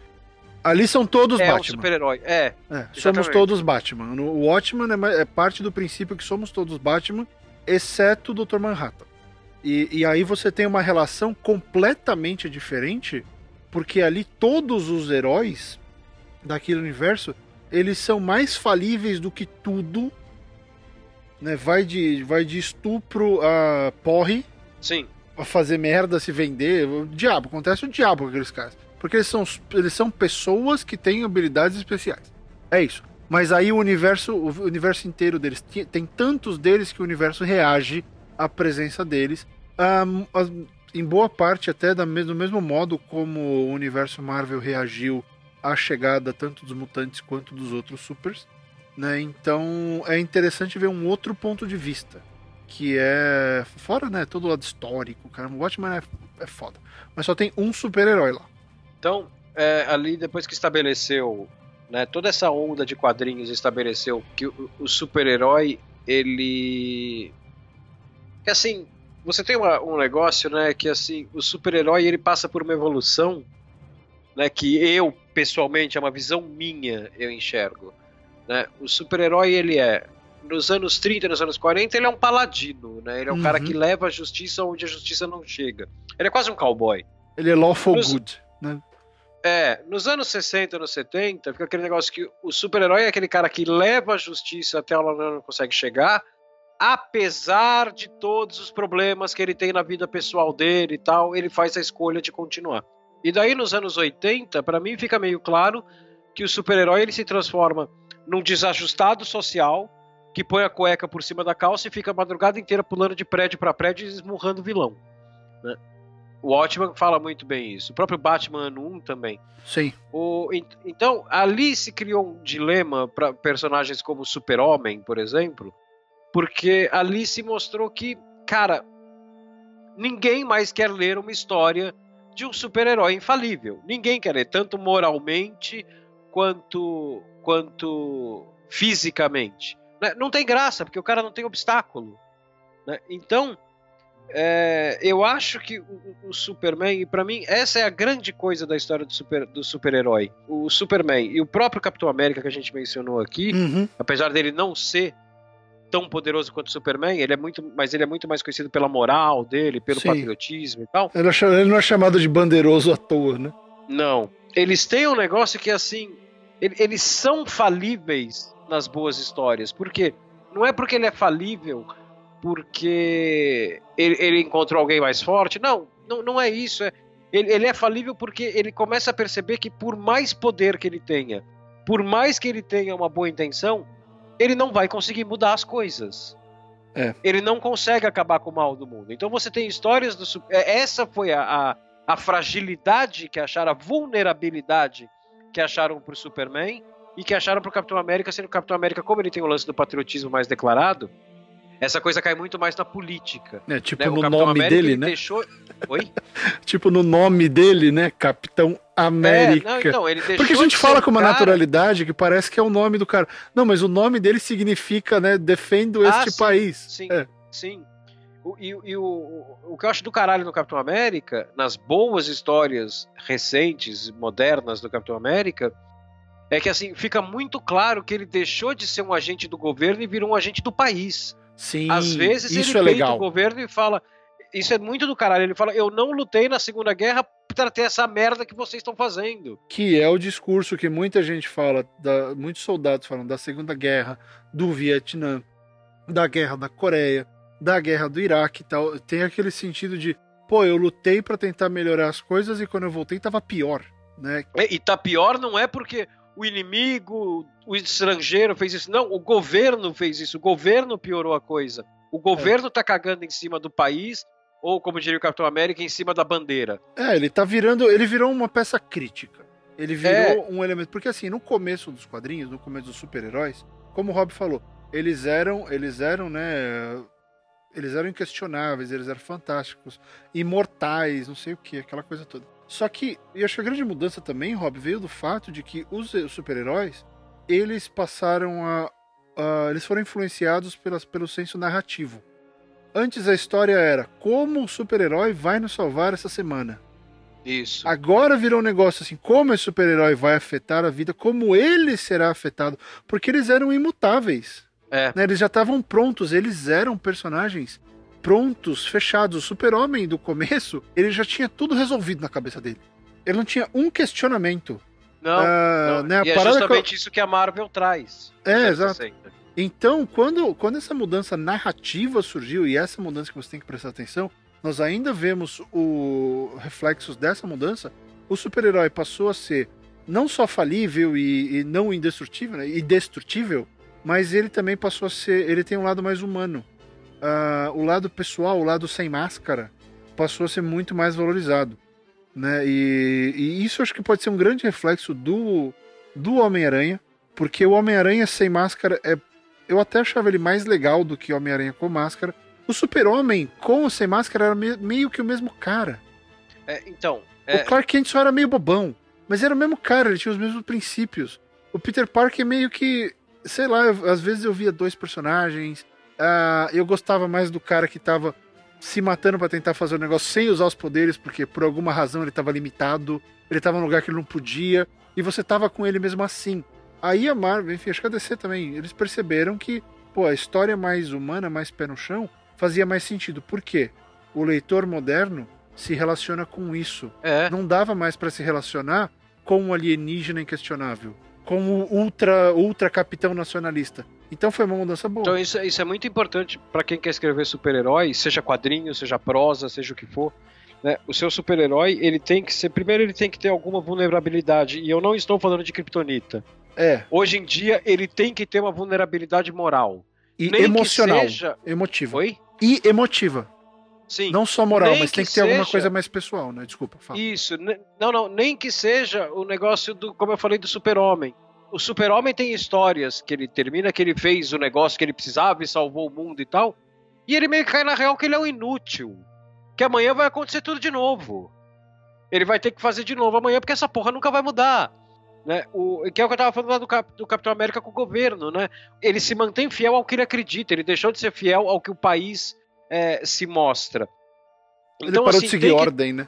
Ali são todos é Batman. É um super-herói, é. é somos todos Batman. O Watchman é, é, parte do princípio que somos todos Batman, exceto o Dr. Manhattan. E, e aí você tem uma relação completamente diferente, porque ali todos os heróis daquele universo, eles são mais falíveis do que tudo. Né? Vai, de, vai de estupro a porre. Sim. A fazer merda, se vender. O diabo, acontece o diabo com aqueles caras. Porque eles são, eles são pessoas que têm habilidades especiais. É isso. Mas aí o universo, o universo inteiro deles, tem tantos deles que o universo reage à presença deles. Em boa parte até mesmo, do mesmo modo como o universo Marvel reagiu à chegada tanto dos mutantes quanto dos outros supers. Né? Então é interessante ver um outro ponto de vista. Que é. Fora, né? Todo o lado histórico, cara. O Watchmen é, é foda. Mas só tem um super-herói lá. Então, é, ali depois que estabeleceu, né, toda essa onda de quadrinhos estabeleceu que o, o super-herói, ele. Que assim, você tem uma, um negócio, né, que assim, o super-herói ele passa por uma evolução, né, que eu, pessoalmente, é uma visão minha, eu enxergo. Né? O super-herói, ele é nos anos 30, nos anos 40, ele é um paladino, né? Ele é um uhum. cara que leva a justiça onde a justiça não chega. Ele é quase um cowboy. Ele é lawful nos, good. Né? É, nos anos 60, anos 70, fica aquele negócio que o super-herói é aquele cara que leva a justiça até onde ela não consegue chegar, apesar de todos os problemas que ele tem na vida pessoal dele e tal, ele faz a escolha de continuar. E daí nos anos 80, para mim fica meio claro que o super-herói ele se transforma num desajustado social que põe a cueca por cima da calça e fica a madrugada inteira pulando de prédio para prédio e esmurrando o vilão. Né? O Watchman fala muito bem isso. O próprio Batman 1 também. Sim. O, então, ali se criou um dilema para personagens como Super-Homem, por exemplo, porque ali se mostrou que, cara, ninguém mais quer ler uma história de um super-herói infalível. Ninguém quer ler, tanto moralmente quanto, quanto fisicamente. Né? Não tem graça, porque o cara não tem obstáculo. Né? Então, é, eu acho que o, o Superman, e para mim, essa é a grande coisa da história do, super, do super-herói. O Superman e o próprio Capitão América que a gente mencionou aqui, uhum. apesar dele não ser tão poderoso quanto o Superman, ele é muito, mas ele é muito mais conhecido pela moral dele, pelo Sim. patriotismo e tal. Ele, é, ele não é chamado de bandeiroso à toa, né? Não. Eles têm um negócio que, assim, eles são falíveis nas boas histórias. Por quê? Não é porque ele é falível porque ele, ele encontrou alguém mais forte. Não, não, não é isso. É, ele, ele é falível porque ele começa a perceber que, por mais poder que ele tenha, por mais que ele tenha uma boa intenção, ele não vai conseguir mudar as coisas. É. Ele não consegue acabar com o mal do mundo. Então você tem histórias do. É, essa foi a, a, a fragilidade que acharam, a vulnerabilidade que acharam pro Superman e que acharam pro Capitão América, sendo que o Capitão América, como ele tem o lance do patriotismo mais declarado, essa coisa cai muito mais na política. É, tipo né? no nome América, dele, né? Deixou... Oi? tipo no nome dele, né? Capitão América. É, não, então, ele Porque a gente fala com uma cara... naturalidade que parece que é o nome do cara. Não, mas o nome dele significa, né? Defendo ah, este sim, país. Sim, é. sim. O, e, e o, o, o que eu acho do caralho no Capitão América, nas boas histórias recentes, modernas do Capitão América, é que assim, fica muito claro que ele deixou de ser um agente do governo e virou um agente do país. Sim, Às vezes isso ele é legal. o governo e fala. Isso é muito do caralho. Ele fala: Eu não lutei na Segunda Guerra para ter essa merda que vocês estão fazendo. Que é o discurso que muita gente fala, da, muitos soldados falam da Segunda Guerra, do Vietnã, da Guerra da Coreia, da Guerra do Iraque e tal. Tem aquele sentido de, pô, eu lutei para tentar melhorar as coisas e quando eu voltei tava pior, né? E tá pior não é porque o inimigo, o estrangeiro fez isso. Não, o governo fez isso. O governo piorou a coisa. O governo é. tá cagando em cima do país, ou como diria o Capitão América, em cima da bandeira. É, ele tá virando. Ele virou uma peça crítica. Ele virou é. um elemento. Porque assim, no começo dos quadrinhos, no começo dos super-heróis, como o Rob falou, eles eram. Eles eram, né? Eles eram inquestionáveis, eles eram fantásticos, imortais, não sei o que, aquela coisa toda. Só que, eu acho que a grande mudança também, Rob, veio do fato de que os, super-heróis, eles passaram a, a, Eles foram influenciados pelas, pelo senso narrativo. Antes a história era como o super-herói vai nos salvar essa semana. Isso. Agora virou um negócio assim, como esse super-herói vai afetar a vida, como ele será afetado, porque eles eram imutáveis. É. Né? Eles já estavam prontos, eles eram personagens prontos, fechados. O super-homem do começo, ele já tinha tudo resolvido na cabeça dele. Ele não tinha um questionamento. Não, uh, não. Né, e é justamente que... isso que a Marvel traz. É, exato. Então, quando, quando essa mudança narrativa surgiu, e essa mudança que você tem que prestar atenção, nós ainda vemos o reflexos dessa mudança, o super-herói passou a ser não só falível e, e não indestrutível, né, e destrutível, mas ele também passou a ser. Ele tem um lado mais humano uh, o lado pessoal, o lado sem máscara, passou a ser muito mais valorizado. Né? E, e isso acho que pode ser um grande reflexo do, do Homem-Aranha, porque o Homem-Aranha sem máscara é. Eu até achava ele mais legal do que o Homem-Aranha com máscara. O Super-Homem com ou sem máscara era meio que o mesmo cara. É, então. É... O Clark Kent só era meio bobão, mas era o mesmo cara, ele tinha os mesmos princípios. O Peter Parker meio que. Sei lá, eu, às vezes eu via dois personagens, Uh, eu gostava mais do cara que tava se matando para tentar fazer o negócio sem usar os poderes, porque por alguma razão ele tava limitado, ele tava num lugar que ele não podia, e você tava com ele mesmo assim. Aí a Marvel, enfim, acho que a DC também, eles perceberam que, pô, a história mais humana, mais pé no chão, fazia mais sentido. Por quê? O leitor moderno se relaciona com isso. É. Não dava mais para se relacionar com o um alienígena inquestionável, com o ultra, ultra capitão nacionalista. Então foi uma mudança boa. Então isso, isso é muito importante para quem quer escrever super-herói, seja quadrinho, seja prosa, seja o que for. Né? O seu super-herói, ele tem que ser. Primeiro, ele tem que ter alguma vulnerabilidade. E eu não estou falando de Kryptonita. É. Hoje em dia, ele tem que ter uma vulnerabilidade moral. E Nem emocional. Seja... Emotiva. Oi? E emotiva. Sim. Não só moral, nem mas tem que, que ter seja... alguma coisa mais pessoal, né? Desculpa. Fala. Isso. Não, não. Nem que seja o negócio do, como eu falei, do super-homem o Super-Homem tem histórias que ele termina que ele fez o negócio que ele precisava e salvou o mundo e tal. E ele meio que cai na real que ele é um inútil. Que amanhã vai acontecer tudo de novo. Ele vai ter que fazer de novo amanhã porque essa porra nunca vai mudar. Né? O, que é o que eu tava falando lá do, Cap, do Capitão América com o governo, né? Ele se mantém fiel ao que ele acredita, ele deixou de ser fiel ao que o país é, se mostra. Então, ele parou assim, de seguir ordem, né?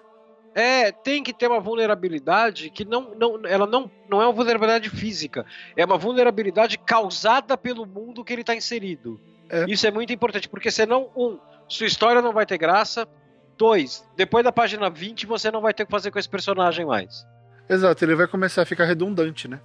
É, tem que ter uma vulnerabilidade que não, não, ela não, não é uma vulnerabilidade física, é uma vulnerabilidade causada pelo mundo que ele está inserido. É. Isso é muito importante, porque senão, um, sua história não vai ter graça, dois, depois da página 20 você não vai ter o que fazer com esse personagem mais. Exato, ele vai começar a ficar redundante, né?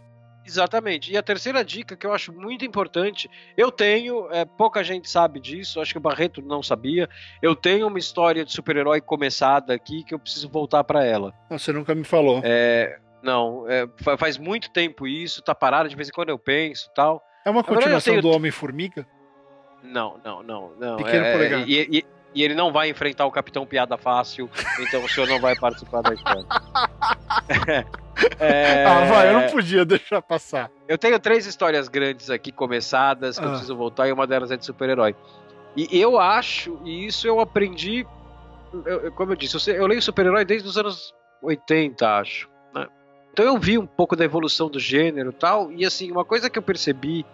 Exatamente. E a terceira dica que eu acho muito importante, eu tenho, é, pouca gente sabe disso, acho que o Barreto não sabia. Eu tenho uma história de super-herói começada aqui que eu preciso voltar para ela. Você nunca me falou. É, não, é, faz muito tempo isso, tá parado, de vez em quando eu penso tal. É uma continuação tenho... do Homem-Formiga? Não, não, não, não. Pequeno é, polegar. E, e, E ele não vai enfrentar o Capitão Piada Fácil, então o senhor não vai participar da história. é... Ah, vai, eu não podia deixar passar. Eu tenho três histórias grandes aqui começadas que ah. eu preciso voltar e uma delas é de super-herói. E eu acho, e isso eu aprendi, eu, como eu disse, eu, eu leio super-herói desde os anos 80, acho. Né? Então eu vi um pouco da evolução do gênero e tal, e assim, uma coisa que eu percebi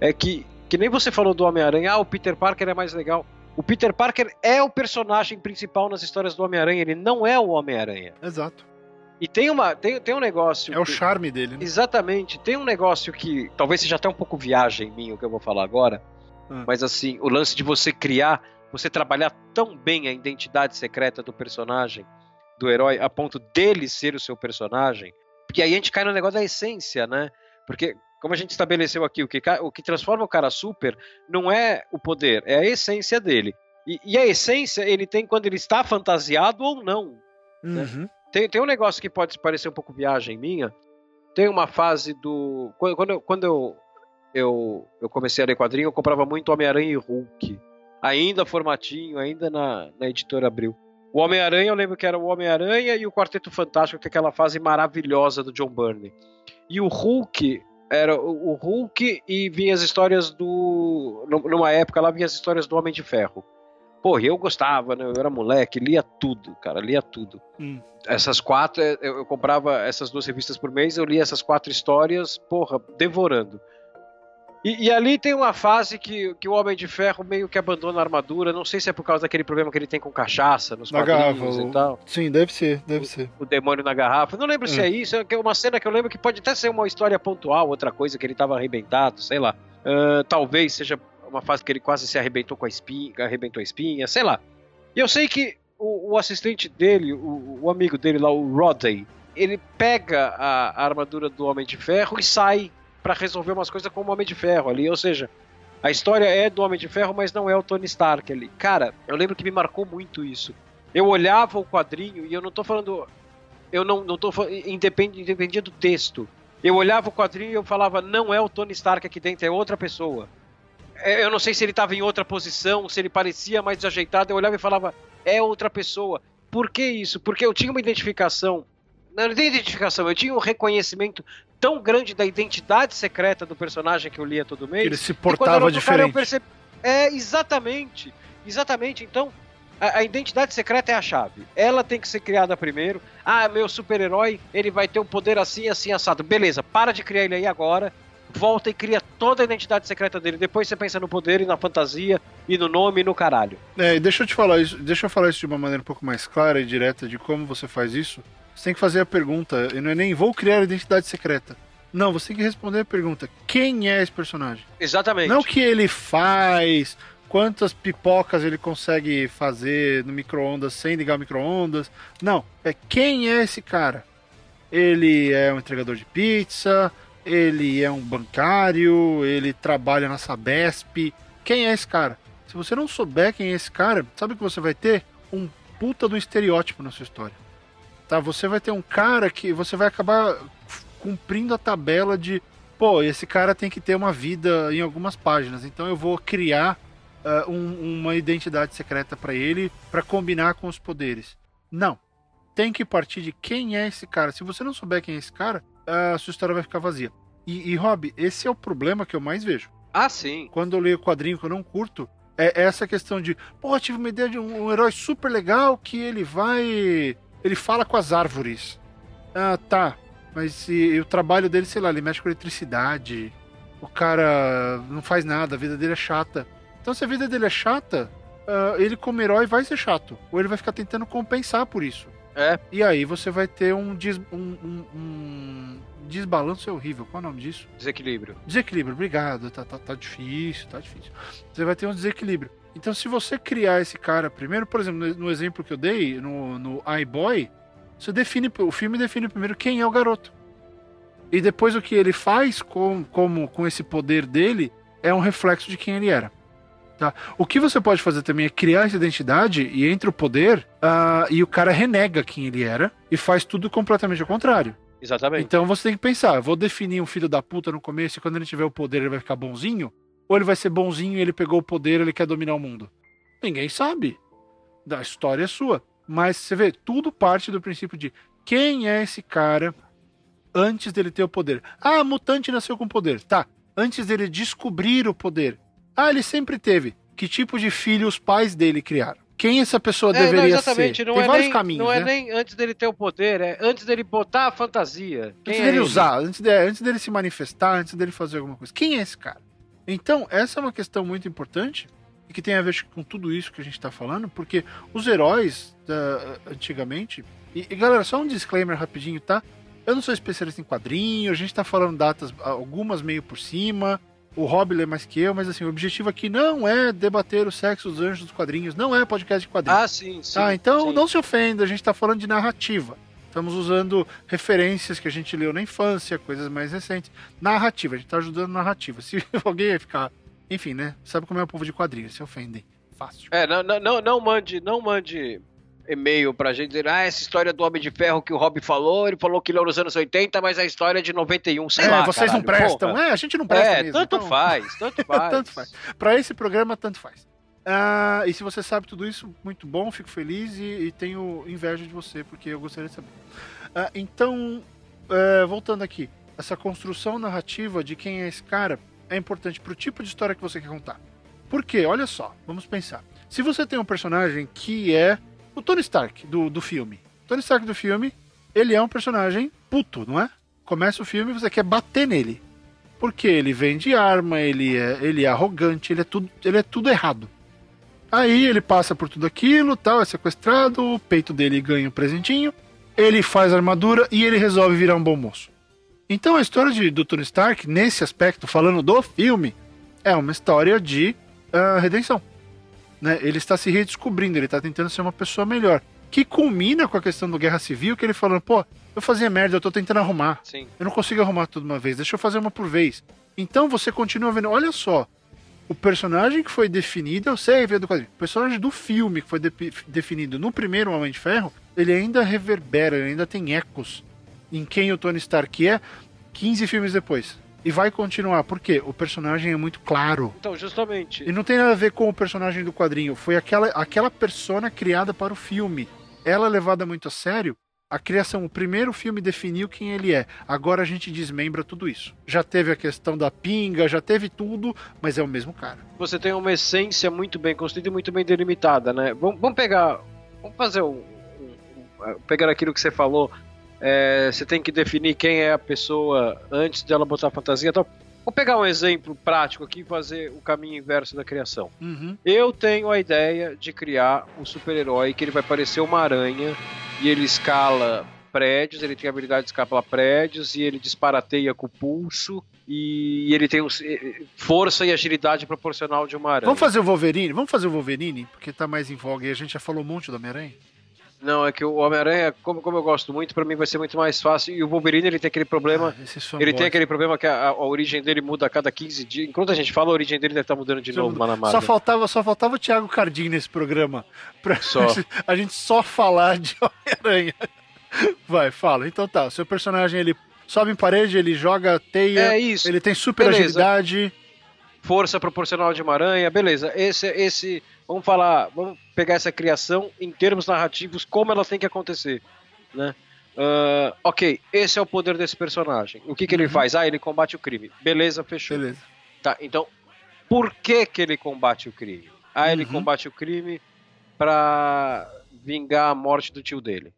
é que, que nem você falou do Homem-Aranha, ah, o Peter Parker é mais legal. O Peter Parker é o personagem principal nas histórias do Homem-Aranha, ele não é o Homem-Aranha. Exato. E tem, uma, tem, tem um negócio. É que, o charme dele, né? Exatamente. Tem um negócio que talvez seja até um pouco viagem minha o que eu vou falar agora. Hum. Mas assim, o lance de você criar, você trabalhar tão bem a identidade secreta do personagem, do herói, a ponto dele ser o seu personagem. Porque aí a gente cai no negócio da essência, né? Porque como a gente estabeleceu aqui, o que, o que transforma o cara super não é o poder, é a essência dele. E, e a essência ele tem quando ele está fantasiado ou não. Né? Uhum. Né? Tem, tem um negócio que pode parecer um pouco viagem minha. Tem uma fase do. Quando, quando, eu, quando eu, eu, eu comecei a ler quadrinho, eu comprava muito Homem-Aranha e Hulk. Ainda formatinho, ainda na, na editora Abril. O Homem-Aranha, eu lembro que era o Homem-Aranha e o Quarteto Fantástico, que é aquela fase maravilhosa do John Byrne. E o Hulk, era o Hulk e vinha as histórias do. Numa época lá vinha as histórias do Homem de Ferro. Porra, eu gostava, né? Eu era moleque, lia tudo, cara, lia tudo. Hum. Essas quatro, eu, eu, comprava essas duas revistas por mês, eu lia essas quatro histórias, porra, devorando. E, e, ali tem uma fase que, que o Homem de Ferro meio que abandona a armadura. Não sei se é por causa daquele problema que ele tem com cachaça nos na quadrinhos garrafa, e tal. Sim, deve ser, deve o, ser. O demônio na garrafa. Não lembro se é, é isso. É uma cena que eu lembro que pode até ser uma história pontual, outra coisa que ele estava arrebentado, sei lá. Uh, talvez seja uma fase que ele quase se arrebentou com a espinha, arrebentou a espinha, sei lá. E eu sei que o, o assistente dele, o, o, amigo dele lá, o Rodney, ele pega a, a armadura do Homem de Ferro e sai para resolver umas coisas com o Homem de Ferro ali. Ou seja, a história é do Homem de Ferro, mas não é o Tony Stark ali. Cara, eu lembro que me marcou muito isso. Eu olhava o quadrinho e eu não tô falando. Eu não, não tô falando. Independ, independia do texto. Eu olhava o quadrinho e eu falava, não é o Tony Stark aqui dentro, é outra pessoa. É, eu não sei se ele estava em outra posição, se ele parecia mais desajeitado. Eu olhava e falava, é outra pessoa. Por que isso? Porque eu tinha uma identificação não, não tem identificação. Eu tinha um reconhecimento tão grande da identidade secreta do personagem que eu lia todo mês. Ele se portava diferente. Percebi... É, exatamente. Exatamente. Então, a, a, identidade secreta é a chave. Ela tem que ser criada primeiro. Ah, meu super-herói, ele vai ter um poder assim, assim, assado. Beleza, para de criar ele aí agora. Volta e cria toda a identidade secreta dele. Depois você pensa no poder e na fantasia e no nome e no caralho. É, e deixa eu te falar isso, deixa eu falar isso de uma maneira um pouco mais clara e direta de como você faz isso. Você tem que fazer a pergunta, e não é nem vou criar identidade secreta. Não, você tem que responder a pergunta: quem é esse personagem? Exatamente. Não o que ele faz, quantas pipocas ele consegue fazer no micro-ondas sem ligar o micro-ondas. Não, é quem é esse cara? Ele é um entregador de pizza, ele é um bancário, ele trabalha na Sabesp. Quem é esse cara? Se você não souber quem é esse cara, sabe o que você vai ter? Um puta do estereótipo na sua história tá? Você vai ter um cara que você vai acabar cumprindo a tabela de, pô, esse cara tem que ter uma vida em algumas páginas, então eu vou criar uh, um, uma identidade secreta para ele para combinar com os poderes. Não. Tem que partir de quem é esse cara. Se você não souber quem é esse cara, a sua história vai ficar vazia. E, e Rob, esse é o problema que eu mais vejo. Ah, sim. Quando eu leio quadrinho que eu não curto, é essa questão de, pô, tive uma ideia de um, um herói super legal que ele vai ele fala com as árvores. Ah, tá. Mas se, o trabalho dele, sei lá, ele mexe com eletricidade. O cara não faz nada, a vida dele é chata. Então, se a vida dele é chata, uh, ele como herói vai ser chato. Ou ele vai ficar tentando compensar por isso. É. E aí você vai ter um, des, um, um, um desbalanço é horrível. Qual é o nome disso? Desequilíbrio. Desequilíbrio, obrigado. Tá, tá, tá difícil, tá difícil. Você vai ter um desequilíbrio. Então, se você criar esse cara primeiro, por exemplo, no exemplo que eu dei, no, no iBoy, você define, o filme define primeiro quem é o garoto. E depois o que ele faz com, como, com esse poder dele é um reflexo de quem ele era. Tá? O que você pode fazer também é criar essa identidade e entre o poder uh, e o cara renega quem ele era e faz tudo completamente ao contrário. Exatamente. Então você tem que pensar: vou definir um filho da puta no começo e quando ele tiver o poder ele vai ficar bonzinho? Ou ele vai ser bonzinho e ele pegou o poder e ele quer dominar o mundo? Ninguém sabe. Da história é sua. Mas você vê, tudo parte do princípio de quem é esse cara antes dele ter o poder. Ah, mutante nasceu com poder. Tá. Antes dele descobrir o poder. Ah, ele sempre teve. Que tipo de filho os pais dele criaram? Quem essa pessoa é, deveria não, exatamente. ser? Não Tem é vários nem, caminhos. Não é né? nem antes dele ter o poder, é antes dele botar a fantasia. Quem antes é dele ele? usar, antes, de, antes dele se manifestar, antes dele fazer alguma coisa. Quem é esse cara? Então, essa é uma questão muito importante e que tem a ver com tudo isso que a gente está falando, porque os heróis uh, antigamente. E, e, galera, só um disclaimer rapidinho, tá? Eu não sou especialista em quadrinhos, a gente está falando datas, algumas meio por cima. O Rob lê mais que eu, mas assim, o objetivo aqui não é debater o sexo dos anjos dos quadrinhos, não é podcast de quadrinhos. Ah, sim, sim. Tá, então sim. não se ofenda, a gente está falando de narrativa. Estamos usando referências que a gente leu na infância, coisas mais recentes. Narrativa, a gente está ajudando narrativa. Se alguém ia ficar. Enfim, né? Sabe como é o povo de quadrinhos, se ofendem. Fácil. É, não, não, não mande, não mande e-mail pra gente dizer, ah, essa história do Homem de Ferro que o Rob falou, ele falou que ele é nos anos 80, mas a história é de 91, sei é, lá. vocês caralho, não prestam. porra. É, a gente não presta É, mesmo, tanto então- faz, tanto faz. tanto faz. Pra esse programa, tanto faz. Ah, e se você sabe tudo isso, muito bom, fico feliz e, e tenho inveja de você, porque eu gostaria de saber. Ah, então, é, voltando aqui, essa construção narrativa de quem é esse cara é importante pro tipo de história que você quer contar. Por quê? Olha só, vamos pensar. Se você tem um personagem que é o Tony Stark do, do filme. Tony Stark do filme, ele é um personagem puto, não é? Começa o filme e você quer bater nele. Porque ele vende arma, ele é, ele é arrogante, ele é, tudo, ele é tudo errado. Aí ele passa por tudo aquilo, tal, é sequestrado, o peito dele ganha um presentinho, ele faz armadura e ele resolve virar um bom moço. Então a história de, do Tony Stark, nesse aspecto, falando do filme, é uma história de ah, redenção. Né? Ele está se redescobrindo, ele está tentando ser uma pessoa melhor. Que culmina com a questão do Guerra Civil, que ele falando, pô, eu fazia merda, eu tô tentando arrumar. Sim. Eu não consigo arrumar tudo uma vez, deixa eu fazer uma por vez. Então você continua vendo, olha só, o personagem que foi definido, eu sei, veio do quadrinho, o personagem do filme que foi de- definido no primeiro Homem de Ferro, ele ainda reverbera, ele ainda tem ecos em quem o Tony Stark é 15 filmes depois. E vai continuar, por quê? O personagem é muito claro. Então, justamente. E não tem nada a ver com o personagem do quadrinho. Foi aquela, aquela persona criada para o filme. Ela é levada muito a sério. A criação, o primeiro filme definiu quem ele é. Agora a gente desmembra tudo isso. Já teve a questão da pinga, já teve tudo, mas é o mesmo cara. Você tem uma essência muito bem construída e muito bem delimitada, né? Vamos, vamos pegar. Vamos fazer um. um- um- pegar aquilo que você falou. É, você tem que definir quem é a pessoa antes de ela botar a fantasia. Então, vou pegar um exemplo prático aqui e fazer o caminho inverso da criação. Uhum. Eu tenho a ideia de criar um super-herói que ele vai parecer uma aranha e ele escala prédios, ele tem a habilidade de escalar prédios e ele disparateia com o pulso e ele tem um- força e agilidade proporcional de uma aranha. Vamos fazer o Wolverine? Vamos fazer o Wolverine? Porque tá mais em voga e a gente já falou um monte do Homem-Aranha. Não, é que o Homem-Aranha, como, como eu gosto muito, pra mim vai ser muito mais fácil. E o Wolverine, ele tem aquele problema. Ah, esses Ele tem aquele problema que a, a origem dele muda a cada 15 dias. Enquanto a gente fala, a origem dele deve estar mudando de novo, Manamara. Só faltava, só faltava o Thiago Cardim nesse programa. Pra Só. a gente só falar de Homem-Aranha. Vai, fala. Então tá, seu personagem ele sobe em parede, ele joga teia, É isso. ele tem super Beleza. agilidade. força proporcional de uma aranha, beleza. Esse, esse, vamos falar, vamos pegar essa criação em termos narrativos, como ela tem que acontecer, né? Ah, ok, esse é o poder desse personagem. O que, que ele Uhum. faz? Ah, ele combate o crime. Beleza, fechou. Beleza. Tá, então, por que que ele combate o crime? Ah, ele Uhum. combate o crime pra vingar a morte do tio dele.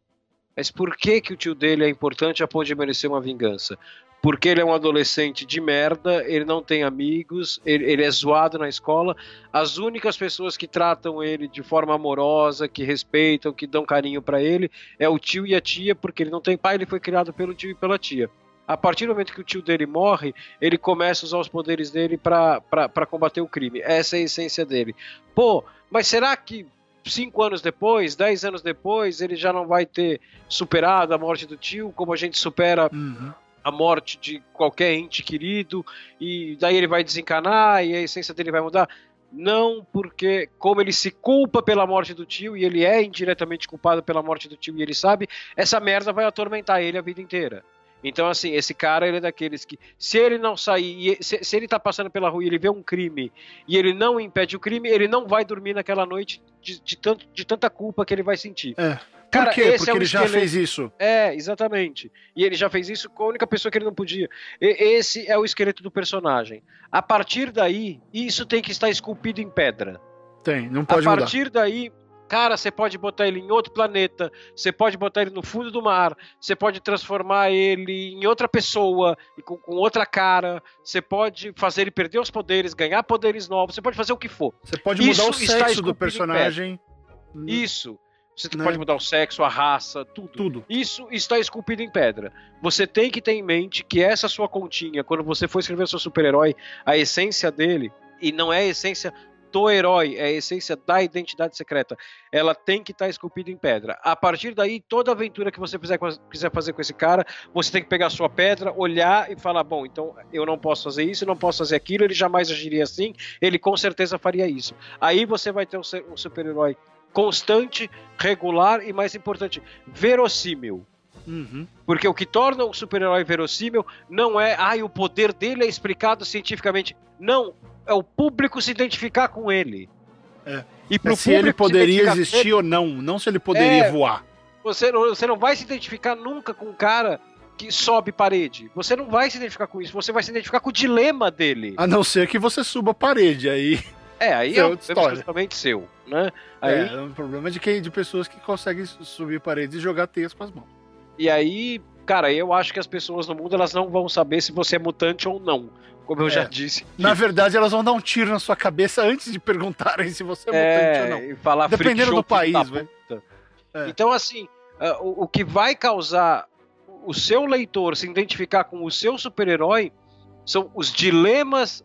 Mas por que que o tio dele é importante a ponto de merecer uma vingança? Porque ele é um adolescente de merda, ele não tem amigos, ele, ele é zoado na escola. As únicas pessoas que tratam ele de forma amorosa, que respeitam, que dão carinho pra ele, é o tio e a tia, porque ele não tem pai, ele foi criado pelo tio e pela tia. A partir do momento que o tio dele morre, ele começa a usar os poderes dele pra combater o crime. Essa é a essência dele. Pô, mas será que cinco anos depois, dez anos depois, ele já não vai ter superado a morte do tio, como a gente supera Uhum. A morte de qualquer ente querido, e daí ele vai desencanar e a essência dele vai mudar? Não, porque como ele se culpa pela morte do tio e ele é indiretamente culpado pela morte do tio e ele sabe, essa merda vai atormentar ele a vida inteira. Então, assim, esse cara, ele é daqueles que, se ele não sair, se, se, ele tá passando pela rua e ele vê um crime e ele não impede o crime, ele não vai dormir naquela noite de, de, tanto, de tanta culpa que ele vai sentir. É. Por Cara, quê? Porque é ele já fez isso. É, exatamente. E ele já fez isso com a única pessoa que ele não podia. E, esse é o esqueleto do personagem. A partir daí, isso tem que estar esculpido em pedra. Tem, não pode mudar. A partir mudar. daí, cara, você pode botar ele em outro planeta, você pode botar ele no fundo do mar, você pode transformar ele em outra pessoa, com, com outra cara, você pode fazer ele perder os poderes, ganhar poderes novos, você pode fazer o que for. Você pode mudar isso o sexo do personagem. Isso. Você né? pode mudar o sexo, a raça, tudo. Tudo. Isso está esculpido em pedra. Você tem que ter em mente que essa sua continha, quando você for escrever o seu super-herói, a essência dele, e não é a essência do herói, é a essência da identidade secreta. Ela tem que estar tá esculpida em pedra. A partir daí, toda aventura que você fizer, quiser fazer com esse cara, você tem que pegar a sua pedra, olhar e falar: bom, então eu não posso fazer isso, não posso fazer aquilo, ele jamais agiria assim, ele com certeza faria isso. Aí você vai ter um super-herói constante, regular e, mais importante, verossímil. Uhum. Porque o que torna o super-herói verossímil não é, ah, o poder dele é explicado cientificamente. Não, é o público se identificar com ele. É. E pro é se ele poderia existir ele, ou não, não se ele poderia é, voar. Você não, você não vai se identificar nunca com um cara que sobe parede. Você não vai se identificar com isso, você vai se identificar com o dilema dele. A não ser que você suba a parede, aí. É, aí é, é um problema totalmente seu, né? Aí... É, é um problema de, quem, de pessoas que conseguem subir paredes e jogar teias com as mãos. E aí, cara, eu acho que as pessoas no mundo elas não vão saber se você é mutante ou não, como eu é. já disse. Na verdade, elas vão dar um tiro na sua cabeça antes de perguntarem se você é, mutante ou não. E falar Dependendo do país, velho. É. Então, assim, uh, o, o que vai causar o seu leitor se identificar com o seu super-herói são os dilemas,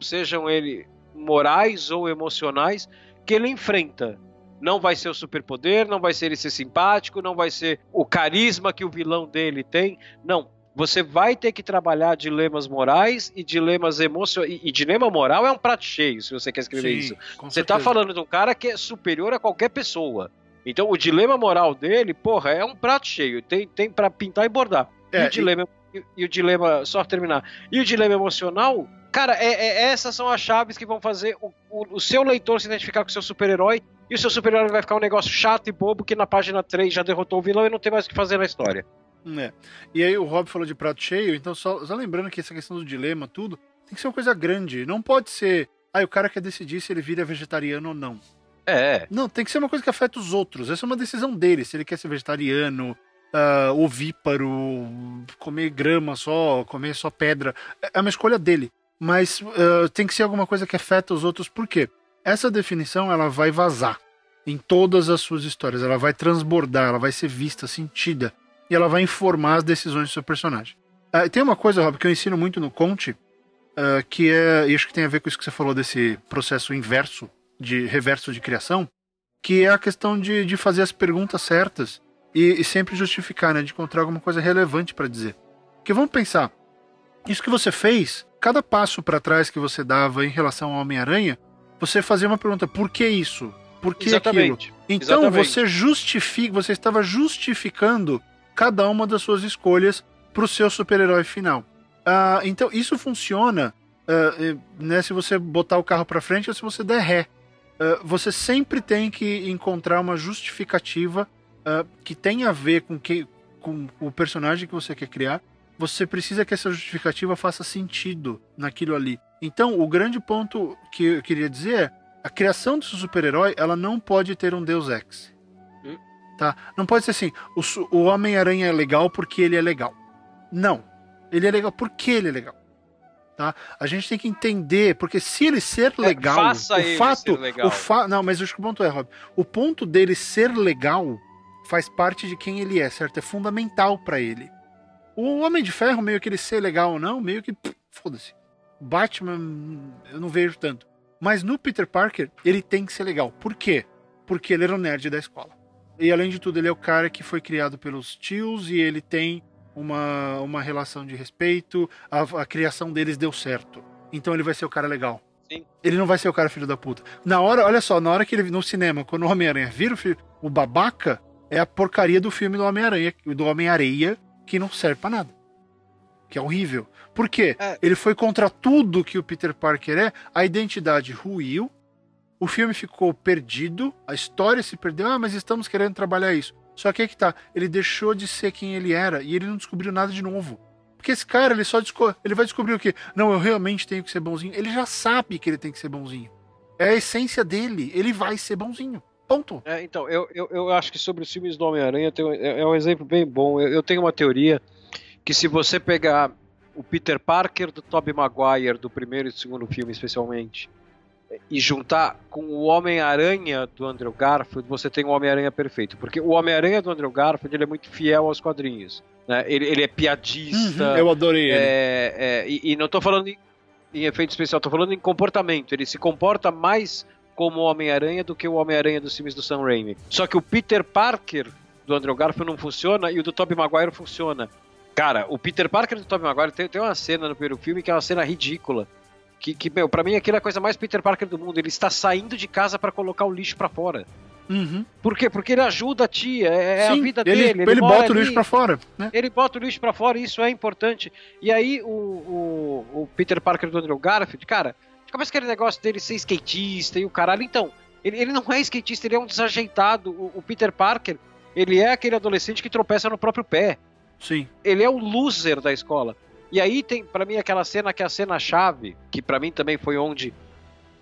sejam ele morais ou emocionais que ele enfrenta. Não vai ser o superpoder, não vai ser ele ser simpático, não vai ser o carisma que o vilão dele tem. Não. Você vai ter que trabalhar dilemas morais e dilemas emocionais. E, e dilema moral é um prato cheio, se você quer escrever Sim, isso. Você está falando de um cara que é superior a qualquer pessoa. Então o dilema moral dele, porra, é um prato cheio. Tem, tem para pintar e bordar. É, e o dilema. E... E o dilema, só terminar. E o dilema emocional, Cara, é, é, essas são as chaves que vão fazer o, o, o seu leitor se identificar com o seu super-herói. E o seu super-herói vai ficar um negócio chato e bobo que na página 3 já derrotou o vilão e não tem mais o que fazer na história. É. E aí o Rob falou de prato cheio, então só, só lembrando que essa questão do dilema, tudo, tem que ser uma coisa grande. Não pode ser. Ah, o cara quer decidir se ele vira vegetariano ou não. É. Não, tem que ser uma coisa que afeta os outros. Essa é uma decisão dele. Se ele quer ser vegetariano, uh, ovíparo, comer grama só, comer só pedra. É uma escolha dele mas uh, tem que ser alguma coisa que afeta os outros, por quê? Essa definição ela vai vazar em todas as suas histórias, ela vai transbordar, ela vai ser vista, sentida, e ela vai informar as decisões do seu personagem. Uh, tem uma coisa, Rob, que eu ensino muito no Conte, uh, que é, e acho que tem a ver com isso que você falou desse processo inverso, de reverso de criação, que é a questão de, de fazer as perguntas certas e, e sempre justificar, né, de encontrar alguma coisa relevante para dizer. Porque vamos pensar, isso que você fez cada passo para trás que você dava em relação ao Homem-Aranha, você fazia uma pergunta: por que isso? Por que Exatamente. aquilo? Então Exatamente. você justifica, você estava justificando cada uma das suas escolhas para o seu super-herói final. Uh, então isso funciona uh, né, se você botar o carro para frente ou se você der ré. Uh, você sempre tem que encontrar uma justificativa que tenha a ver com, que, com o personagem que você quer criar você precisa que essa justificativa faça sentido naquilo ali. Então, o grande ponto que eu queria dizer é: a criação do super-herói ela não pode ter um Deus Ex. Hum? Tá? Não pode ser assim: o, o Homem-Aranha é legal porque ele é legal. Não. Ele é legal porque ele é legal. Tá? A gente tem que entender, porque se ele ser é, legal, é, o fato, legal. o fa não, mas acho que o ponto é, Rob, o ponto dele ser legal faz parte de quem ele é, certo? É fundamental para ele. O Homem de Ferro, meio que ele ser legal ou não, meio que. Foda-se. Batman, eu não vejo tanto. Mas no Peter Parker, ele tem que ser legal. Por quê? Porque ele era o nerd da escola. E além de tudo, ele é o cara que foi criado pelos tios e ele tem uma, uma relação de respeito. A, a criação deles deu certo. Então ele vai ser o cara legal. Sim. Ele não vai ser o cara filho da puta. Na hora, olha só, na hora que ele no cinema, quando o Homem-Aranha vira o, filho, o babaca, é a porcaria do filme do Homem-Aranha, do Homem-Areia, que não serve para nada. que é horrível. Por quê? É. Ele foi contra tudo que o Peter Parker é, a identidade ruiu, o filme ficou perdido, a história se perdeu, ah, mas estamos querendo trabalhar isso. Só que aí que tá, ele deixou de ser quem ele era e ele não descobriu nada de novo. Porque esse cara, ele só ele vai descobrir o quê? Não, eu realmente tenho que ser bonzinho. Ele já sabe que ele tem que ser bonzinho. É a essência dele, ele vai ser bonzinho. Ponto. É, então, eu, eu, eu acho que sobre os filmes do Homem-Aranha é, é um exemplo bem bom. Eu, eu tenho uma teoria que se você pegar o Peter Parker do Tobey Maguire, do primeiro e do segundo filme especialmente, e juntar com o Homem-Aranha do Andrew Garfield, você tem o Homem-Aranha perfeito. Porque o Homem-Aranha do Andrew Garfield ele é muito fiel aos quadrinhos. Né? Ele, ele é piadista. Uhum, eu adorei ele. É, é, e, e, não estou falando em, em, efeito especial, estou falando em comportamento. Ele se comporta mais como o Homem-Aranha do que o Homem-Aranha dos filmes do Sam Raimi. Só que o Peter Parker do Andrew Garfield não funciona e o do Tobey Maguire funciona. Cara, o Peter Parker do Tobey Maguire tem, tem uma cena no primeiro filme que é uma cena ridícula que, que meu, pra mim aquilo é a coisa mais Peter Parker do mundo. Ele está saindo de casa para colocar o lixo para fora. Uhum. Por quê? Porque ele ajuda a tia, é, é Sim, a vida ele, dele. Ele, ele bota o lixo para fora. Né? Ele bota o lixo para fora e isso é importante. E aí o, o, o Peter Parker do Andrew Garfield, cara, começa aquele negócio dele ser skatista e o caralho. Então, ele, ele não é skatista, ele é um desajeitado. O, o Peter Parker, ele é aquele adolescente que tropeça no próprio pé. Sim. Ele é o loser da escola. E aí tem, para mim, aquela cena que é a cena-chave, que para mim também foi onde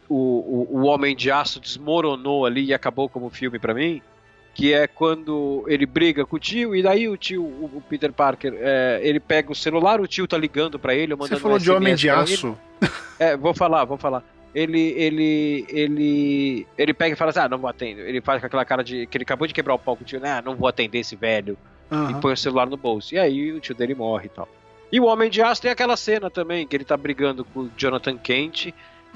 o, o, o, Homem de Aço desmoronou ali e acabou como filme para mim, que é quando ele briga com o tio, e daí o tio, o, Peter Parker, é, ele pega o celular, o tio tá ligando para ele, mandando Você falou um de Homem de Aço? É, vou falar, vou falar. Ele, ele, ele, ele pega e fala assim, ah, não vou atender. Ele faz com aquela cara de que ele acabou de quebrar o pau com o tio, né, ah, não vou atender esse velho. Uhum. E põe o celular no bolso. E aí o tio dele morre e tal. E o Homem de Aço tem aquela cena também, que ele tá brigando com o Jonathan Kent hum.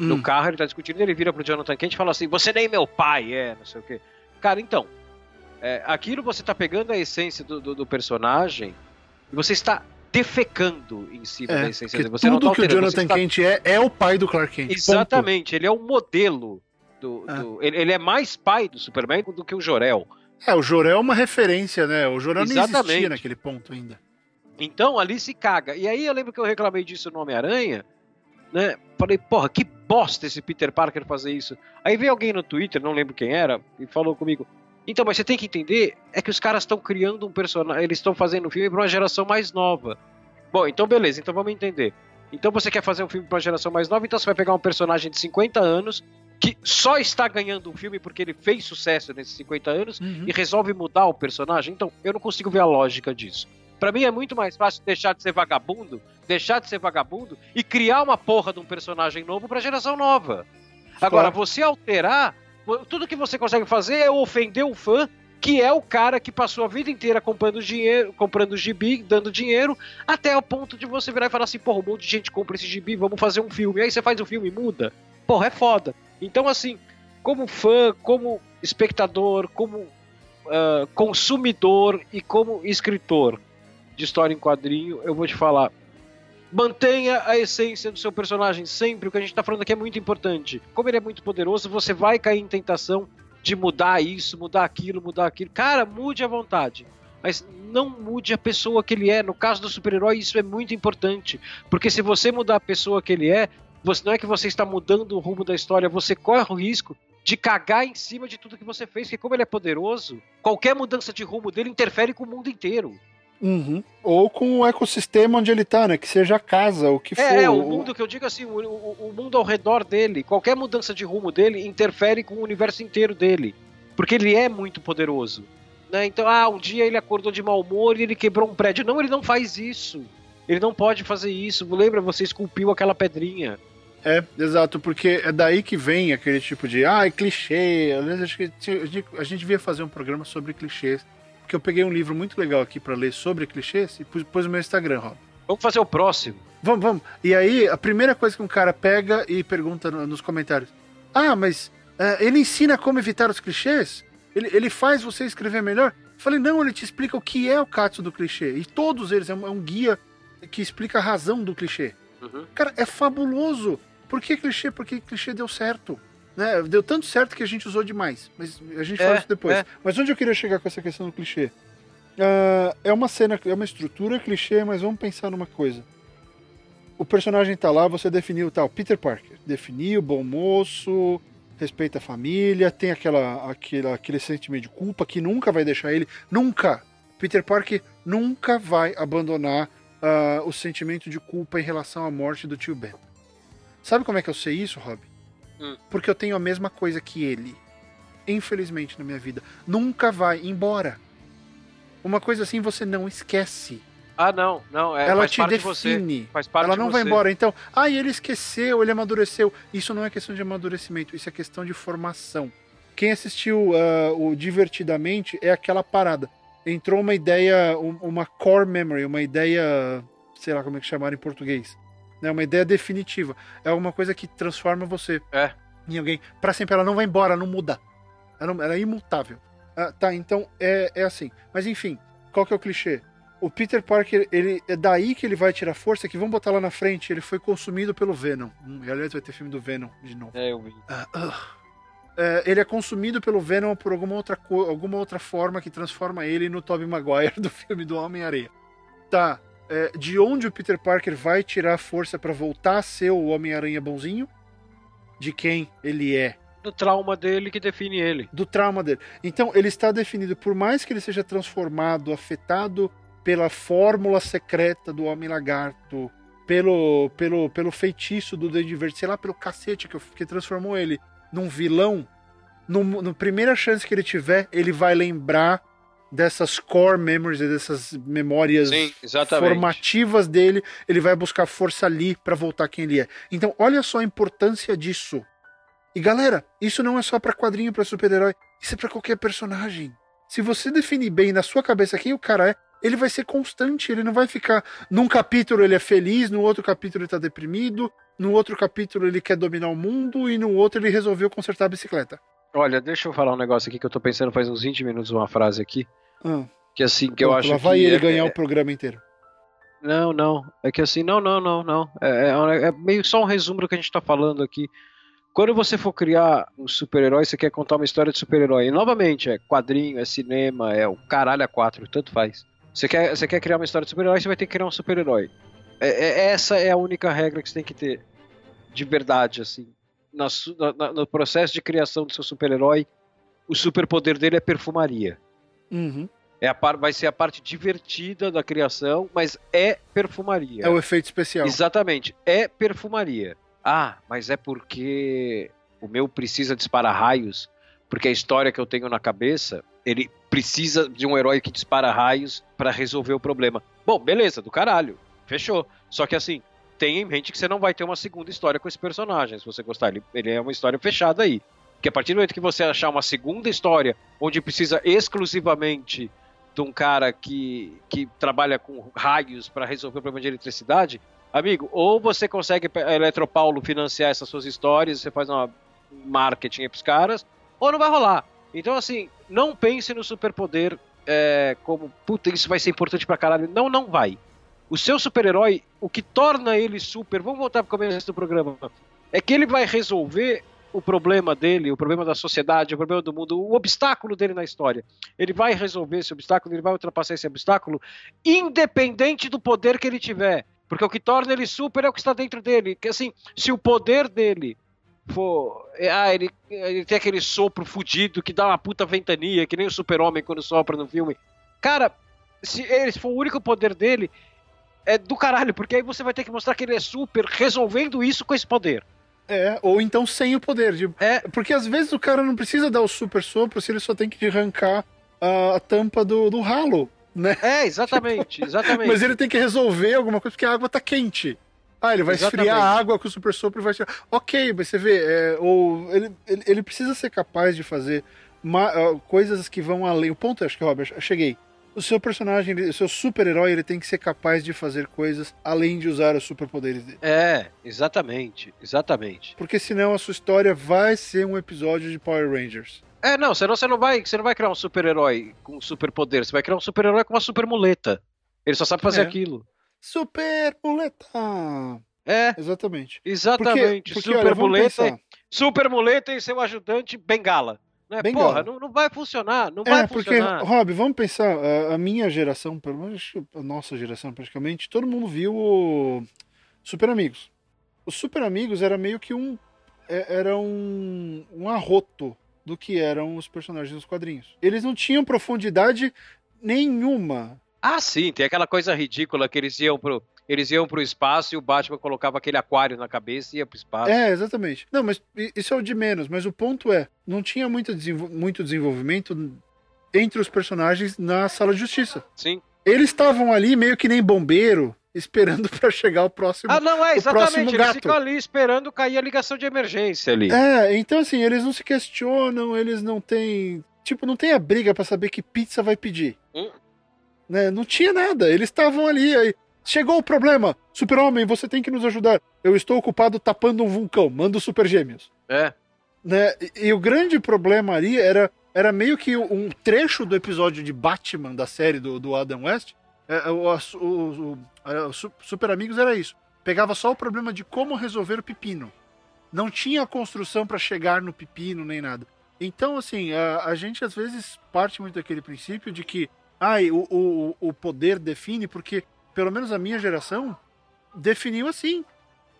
no carro, ele tá discutindo, ele vira pro Jonathan Kent e fala assim: Você nem meu pai é, não sei o quê. Cara, então, é, aquilo você tá pegando a essência do, do, do, personagem e você está defecando em cima é, da essência dele. Você tudo não tá que o Jonathan está... Kent é, é o pai do Clark Kent. Exatamente, ponto. ele é o modelo do. É. do ele, ele, é mais pai do Superman do que o Jorel. É, o Jorel é uma referência, né? O Jorel Exatamente. não existia naquele ponto ainda. Então ali se caga. E aí eu lembro que eu reclamei disso no Homem-Aranha, né? Falei, porra, que bosta esse Peter Parker fazer isso. Aí veio alguém no Twitter, não lembro quem era, e falou comigo: então, mas você tem que entender é que os caras estão criando um personagem, eles estão fazendo um filme para uma geração mais nova. Bom, então beleza, então vamos entender. Então você quer fazer um filme para uma geração mais nova, então você vai pegar um personagem de 50 anos que só está ganhando um filme porque ele fez sucesso nesses 50 anos uhum. e resolve mudar o personagem. Então, eu não consigo ver a lógica disso. Para mim é muito mais fácil deixar de ser vagabundo, deixar de ser vagabundo e criar uma porra de um personagem novo pra geração nova. Agora, você alterar, tudo que você consegue fazer é ofender o fã, que é o cara que passou a vida inteira comprando dinheiro, comprando gibi, dando dinheiro, até o ponto de você virar e falar assim, porra, um monte de gente compra esse gibi, vamos fazer um filme. Aí você faz o filme e muda. Porra, é foda. Então, assim, como fã, como espectador, como uh, consumidor e como escritor, de história em quadrinho, eu vou te falar. Mantenha a essência do seu personagem sempre. O que a gente está falando aqui é muito importante. Como ele é muito poderoso, você vai cair em tentação de mudar isso, mudar aquilo, mudar aquilo. Cara, mude à vontade. Mas não mude a pessoa que ele é. No caso do super-herói, isso é muito importante. Porque se você mudar a pessoa que ele é, você, não é que você está mudando o rumo da história, você corre o risco de cagar em cima de tudo que você fez. Porque como ele é poderoso, qualquer mudança de rumo dele interfere com o mundo inteiro. Uhum. Ou com o ecossistema onde ele tá, né? Que seja a casa, o que é, for. É, o mundo que eu digo assim, o, o, o, mundo ao redor dele, qualquer mudança de rumo dele interfere com o universo inteiro dele. Porque ele é muito poderoso. Né? Então, ah, um dia ele acordou de mau humor e ele quebrou um prédio. Não, ele não faz isso. Ele não pode fazer isso. Lembra, você esculpiu aquela pedrinha. É, exato, porque é daí que vem aquele tipo de, ah, é clichê. Às vezes acho que a gente devia fazer um programa sobre clichês que eu peguei um livro muito legal aqui para ler sobre clichês e pus, pus no meu Instagram, Rob. Vamos fazer o próximo. Vamos, vamos. E aí, a primeira coisa que um cara pega e pergunta no, nos comentários: Ah, mas uh, ele ensina como evitar os clichês? Ele, ele faz você escrever melhor? Eu falei: Não, ele te explica o que é o Katsu do clichê. E todos eles, é um, é um guia que explica a razão do clichê. Uhum. Cara, é fabuloso. Por que clichê? Porque clichê deu certo. Né? Deu tanto certo que a gente usou demais. Mas a gente é, fala isso depois. É. Mas onde eu queria chegar com essa questão do clichê? Uh, é uma cena, é uma estrutura clichê, mas vamos pensar numa coisa. o personagem tá lá, você definiu tal, Peter Parker. Definiu, bom moço, respeita a família, tem aquela, aquela, aquele sentimento de culpa que nunca vai deixar ele. Nunca! Peter Parker nunca vai abandonar uh, o sentimento de culpa em relação à morte do tio Ben. Sabe como é que eu sei isso, Rob? Hum. Porque eu tenho a mesma coisa que ele. Infelizmente na minha vida. Nunca vai embora. Uma coisa assim você não esquece. Ah, não, não. É, ela te define. De faz parte ela não de vai embora. Então, ah, ele esqueceu, ele amadureceu. Isso não é questão de amadurecimento, isso é questão de formação. Quem assistiu uh, o Divertidamente é aquela parada. Entrou uma ideia, uma core memory, uma ideia, sei lá como é que chamaram em português. Né? Uma ideia definitiva. É alguma coisa que transforma você é. em alguém. Para sempre, ela não vai embora, não muda. Ela, não, ela é imutável. Ah, tá, então é, é assim. Mas enfim, qual que é o clichê? o Peter Parker, ele é daí que ele vai tirar força, que vamos botar lá na frente, ele foi consumido pelo Venom. Hum, e aliás, vai ter filme do Venom de novo. É, eu vi. Uh. É, ele é consumido pelo Venom por alguma outra, alguma outra forma que transforma ele no Tobey Maguire do filme do Homem-Areia. Tá, é, de onde o Peter Parker vai tirar força para voltar a ser o Homem-Aranha bonzinho? De quem ele é do trauma dele que define ele. Do trauma dele. Então, ele está definido, por mais que ele seja transformado, afetado pela fórmula secreta do Homem Lagarto, pelo, pelo, pelo feitiço do Duende Verde, sei lá, pelo cacete que, que transformou ele num vilão. No, no primeira chance que ele tiver, ele vai lembrar dessas core memories, dessas memórias Sim, formativas dele, ele vai buscar força ali para voltar quem ele é. Então, olha só a importância disso. E galera, isso não é só para quadrinho, para super-herói, isso é para qualquer personagem. Se você definir bem na sua cabeça quem o cara é, ele vai ser constante, ele não vai ficar. Num capítulo ele é feliz, no outro capítulo ele tá deprimido, no outro capítulo ele quer dominar o mundo e no outro ele resolveu consertar a bicicleta. Olha, deixa eu falar um negócio aqui que eu tô pensando faz uns 20 minutos uma frase aqui. Ah. Que assim, que eu acho lá vai ele é, ganhar é... o programa inteiro. Não, não. É que assim, não, não, não, não. É, é, é, meio só um resumo do que a gente tá falando aqui. Quando você for criar um super-herói, você quer contar uma história de super-herói. E novamente, é quadrinho, é cinema, é o caralho a quatro, tanto faz. Você quer, você quer criar uma história de super-herói, você vai ter que criar um super-herói. É, é, essa é a única regra que você tem que ter. De verdade, assim. Na, na, no processo de criação do seu super-herói, o superpoder dele é perfumaria. Uhum. É a par, vai ser a parte divertida da criação, mas é perfumaria. É o efeito especial. Exatamente, é perfumaria. Ah, mas é porque o meu precisa disparar raios, porque a história que eu tenho na cabeça ele precisa de um herói que dispara raios para resolver o problema. Bom, beleza, do caralho. Fechou. Só que assim, tenha em mente que você não vai ter uma segunda história com esse personagem, se você gostar. Ele, ele é uma história fechada aí. Que a partir do momento que você achar uma segunda história onde precisa exclusivamente de um cara que, que trabalha com raios para resolver o problema de eletricidade, amigo, ou você consegue a Eletropaulo financiar essas suas histórias, você faz uma marketing para os caras, ou não vai rolar. Então, assim, não pense no superpoder é, como, puta, isso vai ser importante pra caralho. Não, não vai. O seu super-herói, o que torna ele super, vamos voltar pro começo do programa, é que ele vai resolver o problema dele, o problema da sociedade, o problema do mundo, o obstáculo dele na história. Ele vai resolver esse obstáculo, ele vai ultrapassar esse obstáculo, independente do poder que ele tiver. Porque o que torna ele super é o que está dentro dele. Que assim, se o poder dele for. É, ah, ele, ele tem aquele sopro fudido que dá uma puta ventania, que nem o super-homem quando sopra no filme. Cara, se esse for o único poder dele, é do caralho, porque aí você vai ter que mostrar que ele é super resolvendo isso com esse poder. É, ou então sem o poder. Tipo, é. Porque às vezes o cara não precisa dar o super sopro se ele só tem que arrancar a, a tampa do, do ralo, né? É, exatamente, exatamente. Mas ele tem que resolver alguma coisa porque a água tá quente. Ah, ele vai Exatamente. esfriar a água com o super sopro e vai tirar. Ok, você vê, é, ou ele, ele, ele, precisa ser capaz de fazer uma, uh, coisas que vão além. O ponto é, acho que, Robert, cheguei. O seu personagem, o seu super-herói, ele tem que ser capaz de fazer coisas além de usar os superpoderes dele. É, exatamente, exatamente. Porque senão a sua história vai ser um episódio de Power Rangers. É, não, senão você não vai, você não vai criar um super-herói com superpoder, você vai criar um super-herói com uma super muleta. Ele só sabe fazer é. aquilo. Super muleta. É. Exatamente. Exatamente. Porque, porque, super olha, muleta. Super muleta e seu ajudante bengala. Né? Bengala. Porra, não, não, vai funcionar. Não é, vai funcionar. Porque, Rob, vamos pensar. A, a, minha geração, pelo menos a nossa geração praticamente, todo mundo viu o Super Amigos. Os Super Amigos era meio que um. é- Era um, um arroto do que eram os personagens dos quadrinhos. Eles não tinham profundidade nenhuma. Ah, sim, tem aquela coisa ridícula que eles iam pro. Eles iam pro espaço e o Batman colocava aquele aquário na cabeça e ia pro espaço. É, exatamente. Não, mas isso é o de menos. Mas o ponto é: não tinha muito, desenvol- muito desenvolvimento entre os personagens na sala de justiça. Sim. Eles estavam ali meio que nem bombeiro, esperando pra chegar o próximo. Ah, não, é, exatamente. Eles gato. ficam ali esperando cair a ligação de emergência ali. É, então assim, eles não se questionam, eles não têm. Tipo, não tem a briga pra saber que pizza vai pedir. Hum. Né? Não tinha nada, eles estavam ali. Aí, chegou o problema, super-homem, você tem que nos ajudar. Eu estou ocupado tapando um vulcão, manda os super gêmeos. É. Né? E, e o grande problema ali era, era meio que um trecho do episódio de Batman da série do, do Adam West. É, o, o- o- o- o Su- Super Amigos era isso. Pegava só o problema de como resolver o pepino. Não tinha construção para chegar no pepino nem nada. Então, assim, a, a gente às vezes parte muito daquele princípio de que ai, o, o, o poder define, porque pelo menos a minha geração definiu assim,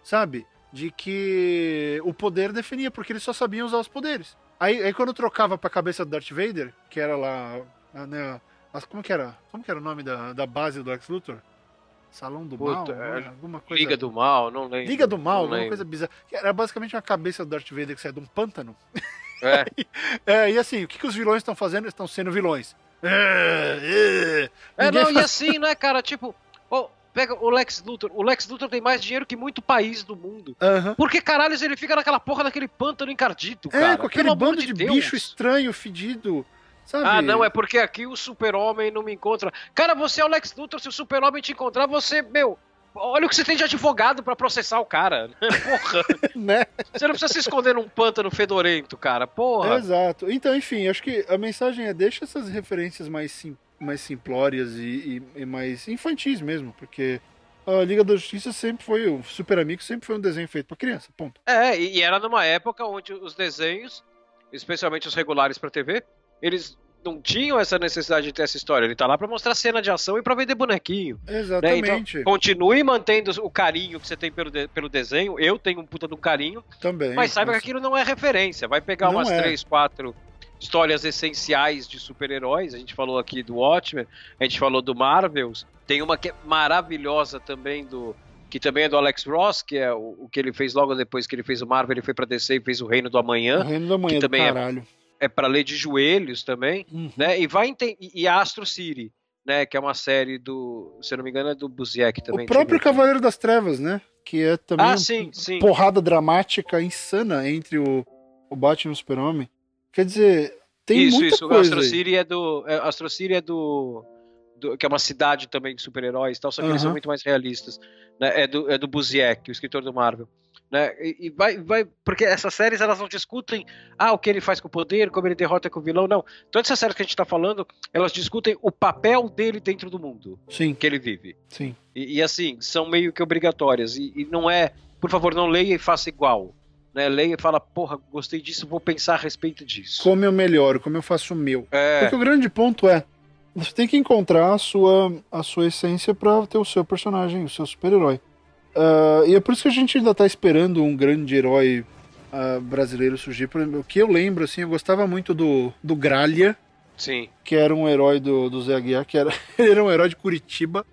sabe? De que o poder definia, porque eles só sabiam usar os poderes. Aí, aí quando trocava pra cabeça do Darth Vader, que era lá, né, as- como que era? Como que era o nome da, da base do Lex Luthor? Salão do Puta, Mal? é? Alguma coisa. Liga do Mal, não lembro. Liga do Mal, alguma lembro. coisa bizarra. Era basicamente uma cabeça do Darth Vader que sai de um pântano. É. É, e assim, o que, que os vilões estão fazendo? Estão sendo vilões. É, é. É, não, e faz- assim, né, cara? Tipo, pega o Lex Luthor. O Lex Luthor tem mais dinheiro que muito país do mundo. Aham. Por que caralhos ele fica naquela porra daquele pântano encardido, É, cara? com aquele Pelo bando de, Deus. bicho estranho, fedido. Sabe? Ah, não, é porque aqui o super-homem não me encontra. Cara, você é o Lex Luthor, se o super-homem te encontrar, você, meu... Olha o que você tem de advogado pra processar o cara. Porra, né? você não precisa se esconder num pântano fedorento, cara. Porra. Exato. Então, enfim, acho que a mensagem é deixa essas referências mais, sim, mais simplórias e, e- e mais infantis mesmo, porque a Liga da Justiça sempre foi, o Super Amigo sempre foi um desenho feito pra criança, ponto. É, e, era numa época onde os desenhos, especialmente os regulares pra TV, eles não tinham essa necessidade de ter essa história. Ele tá lá pra mostrar cena de ação e pra vender bonequinho. né? Exatamente. Então, continue mantendo o carinho que você tem pelo, de- pelo desenho. Eu tenho um puta de um carinho, Também. mas saiba que aquilo não é referência. Vai pegar Não umas é. três, quatro histórias essenciais de super-heróis. A gente falou aqui do Watchmen, a gente falou do Marvels. Tem uma que é maravilhosa também do que também é do Alex Ross, que é o, o que ele fez logo depois que ele fez o Marvel, ele foi pra DC e fez o Reino do O Amanhã. Reino da Manhã que do também é- caralho. É pra ler de joelhos também, Uhum. né? E vai e Astro City, né, que é uma série do, se eu não me engano, é do Buziek também. O próprio ver. Cavaleiro das Trevas, né? Que é também Ah, uma sim, sim. porrada dramática insana entre o, o Batman e o Super-Homem. Quer dizer, tem isso, muita isso. Coisa Astro. City é do. é, Astro City é do, do- Que é uma cidade também de super-heróis e tal, só que eles são muito mais realistas. Né? É, do, é do Buziek, o escritor do Marvel. Né? E, e vai, vai. Porque essas séries elas não discutem ah, o que ele faz com o poder, como ele derrota com o vilão, não. Todas essas séries que a gente tá falando, elas discutem o papel dele dentro do mundo Sim, que ele vive. sim. E, e, assim, são meio que obrigatórias. E, e não é, por favor, não leia e faça igual. Né? Leia e fala, porra, gostei disso, vou pensar a respeito disso. Como eu melhoro, como eu faço o meu. É, Porque o grande ponto é, você tem que encontrar a sua, a sua essência pra ter o seu personagem, o seu super-herói. Ah, e é por isso que a gente ainda tá esperando um grande herói ah, brasileiro surgir. Por exemplo, o que eu lembro, assim, eu gostava muito do, do Gralha, sim. que era um herói do, do Zé Aguiar, que era, ele era um herói de Curitiba.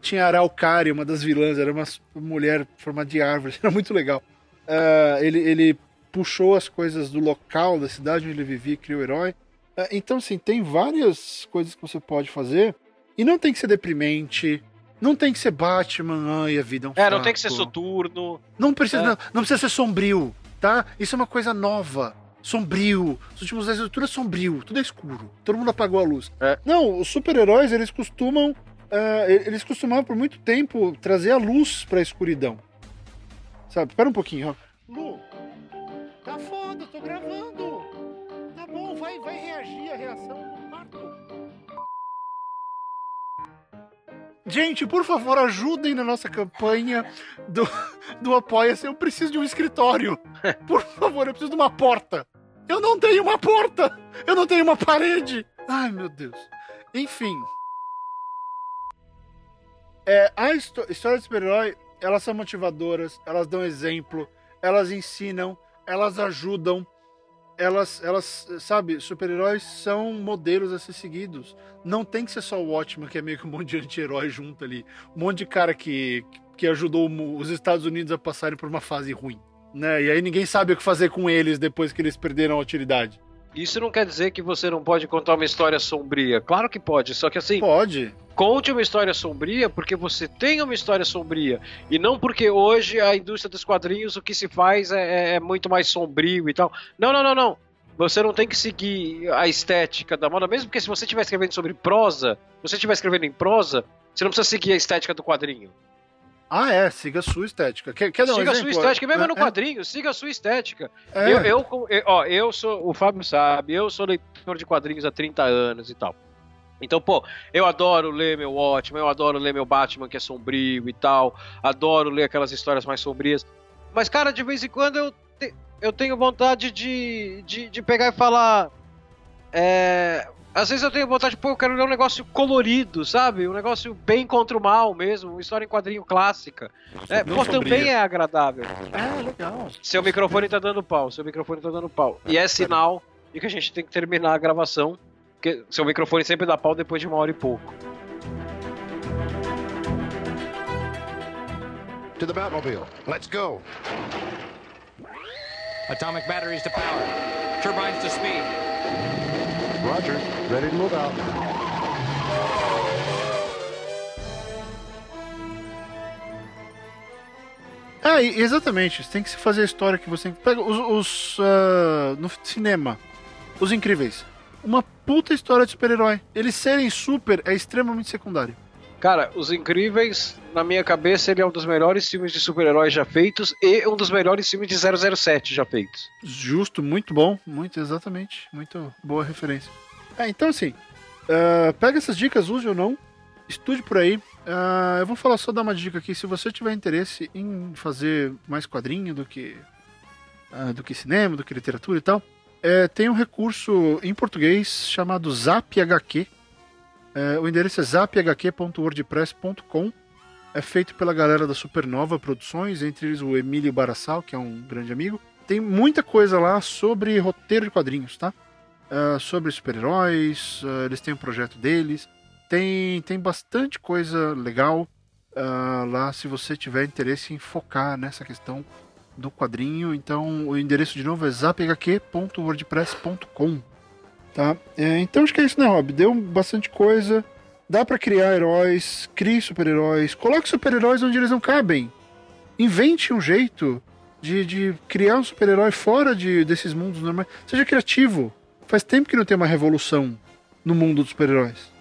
Tinha a Araucária, uma das vilãs, era uma mulher formada de árvore, era muito legal. Ah, ele, ele puxou as coisas do local, da cidade onde ele vivia e criou o herói. Ah, então, assim, tem várias coisas que você pode fazer. E não tem que ser deprimente. Não tem que ser Batman, ai, a vida é um É, não saco. tem que ser soturno. Não precisa, É. não, não precisa ser sombrio, tá? Isso é uma coisa nova. Sombrio. Os últimos 10 anos tudo é sombrio, tudo é escuro. Todo mundo apagou a luz. É. Não, os super-heróis, eles costumam. ah, eles costumavam por muito tempo trazer a luz pra escuridão. Sabe? Espera um pouquinho, ó. Lu, tá foda, tô gravando. Tá bom, vai, vai reagir a reação no quarto. Gente, por favor, ajudem na nossa campanha do, do Apoia-se. Eu preciso de um escritório. Por favor, eu preciso de uma porta. Eu não tenho uma porta. Eu não tenho uma parede. Ai, meu Deus. Enfim. É, a histó- história de super-herói elas são motivadoras, elas dão exemplo, elas ensinam, elas ajudam, elas, elas sabe, super-heróis são modelos a ser seguidos. Não tem que ser só o Watchman, que é meio que um monte de anti-herói junto ali. Um monte de cara que, que ajudou os Estados Unidos a passarem por uma fase ruim. Né? E aí ninguém sabe o que fazer com eles depois que eles perderam a utilidade. Isso não quer dizer que você não pode contar uma história sombria. Claro que pode, só que assim. Pode. Conte uma história sombria porque você tem uma história sombria. E não porque hoje a indústria dos quadrinhos o que se faz é, é, é muito mais sombrio e tal. Não, não, não, não. Você não tem que seguir a estética da moda, mesmo porque se você estiver escrevendo sobre prosa, se você estiver escrevendo em prosa, você não precisa seguir a estética do quadrinho. Ah, é, siga a sua estética. Quer, quer siga um a sua estética, mesmo é, no é. quadrinho, é. siga a sua estética. É. Eu, eu, eu, ó, eu sou, o Fábio sabe, eu sou leitor de quadrinhos há 30 anos e tal. Então, pô, eu adoro ler meu Watchmen, eu adoro ler meu Batman que é sombrio e tal, adoro ler aquelas histórias mais sombrias. Mas, cara, de vez em quando eu, te, eu tenho vontade de, de, de pegar e falar. É, às vezes eu tenho vontade, pô, eu quero ler um negócio colorido, sabe? Um negócio bem contra o mal mesmo, uma história em quadrinho clássica. É, pô, também é agradável. É, legal. Seu microfone tá dando pau, seu microfone tá dando pau. E é sinal de que a gente tem que terminar a gravação, porque seu microfone sempre dá pau depois de uma hora e pouco. To the Batmobile. Let's go. Atomic batteries to power. Turbines to speed. Roger. Ready to move out. Ah, exatamente. Tem que fazer a história que você pega os, os uh, no cinema, os incríveis. Uma puta história de super-herói. Eles serem super é extremamente secundário. Cara, Os Incríveis, na minha cabeça, ele é um dos melhores filmes de super-heróis já feitos e um dos melhores filmes de 007 já feitos. Justo, muito bom, muito exatamente, muito boa referência. É, então assim, uh, pega essas dicas, use ou não, estude por aí. Uh, eu vou falar só dar uma dica aqui, se você tiver interesse em fazer mais quadrinho do que uh, do que cinema, do que literatura e tal, é, tem um recurso em português chamado Zap HQ é, o endereço é zaphq.wordpress.com. É feito pela galera da Supernova Produções, entre eles o Emílio Barassal, que é um grande amigo. Tem muita coisa lá sobre roteiro de quadrinhos, tá? Uh, sobre super-heróis, uh, eles têm um projeto deles. Tem, tem bastante coisa legal uh, lá se você tiver interesse em focar nessa questão do quadrinho. Então o endereço de novo é zaphq.wordpress.com. Tá? É, então acho que é isso, né, Rob? Deu bastante coisa. Dá para criar heróis, crie super-heróis, coloque super-heróis onde eles não cabem. Invente um jeito de, de criar um super-herói fora de, desses mundos normais. Seja criativo. Faz tempo que não tem uma revolução no mundo dos super-heróis.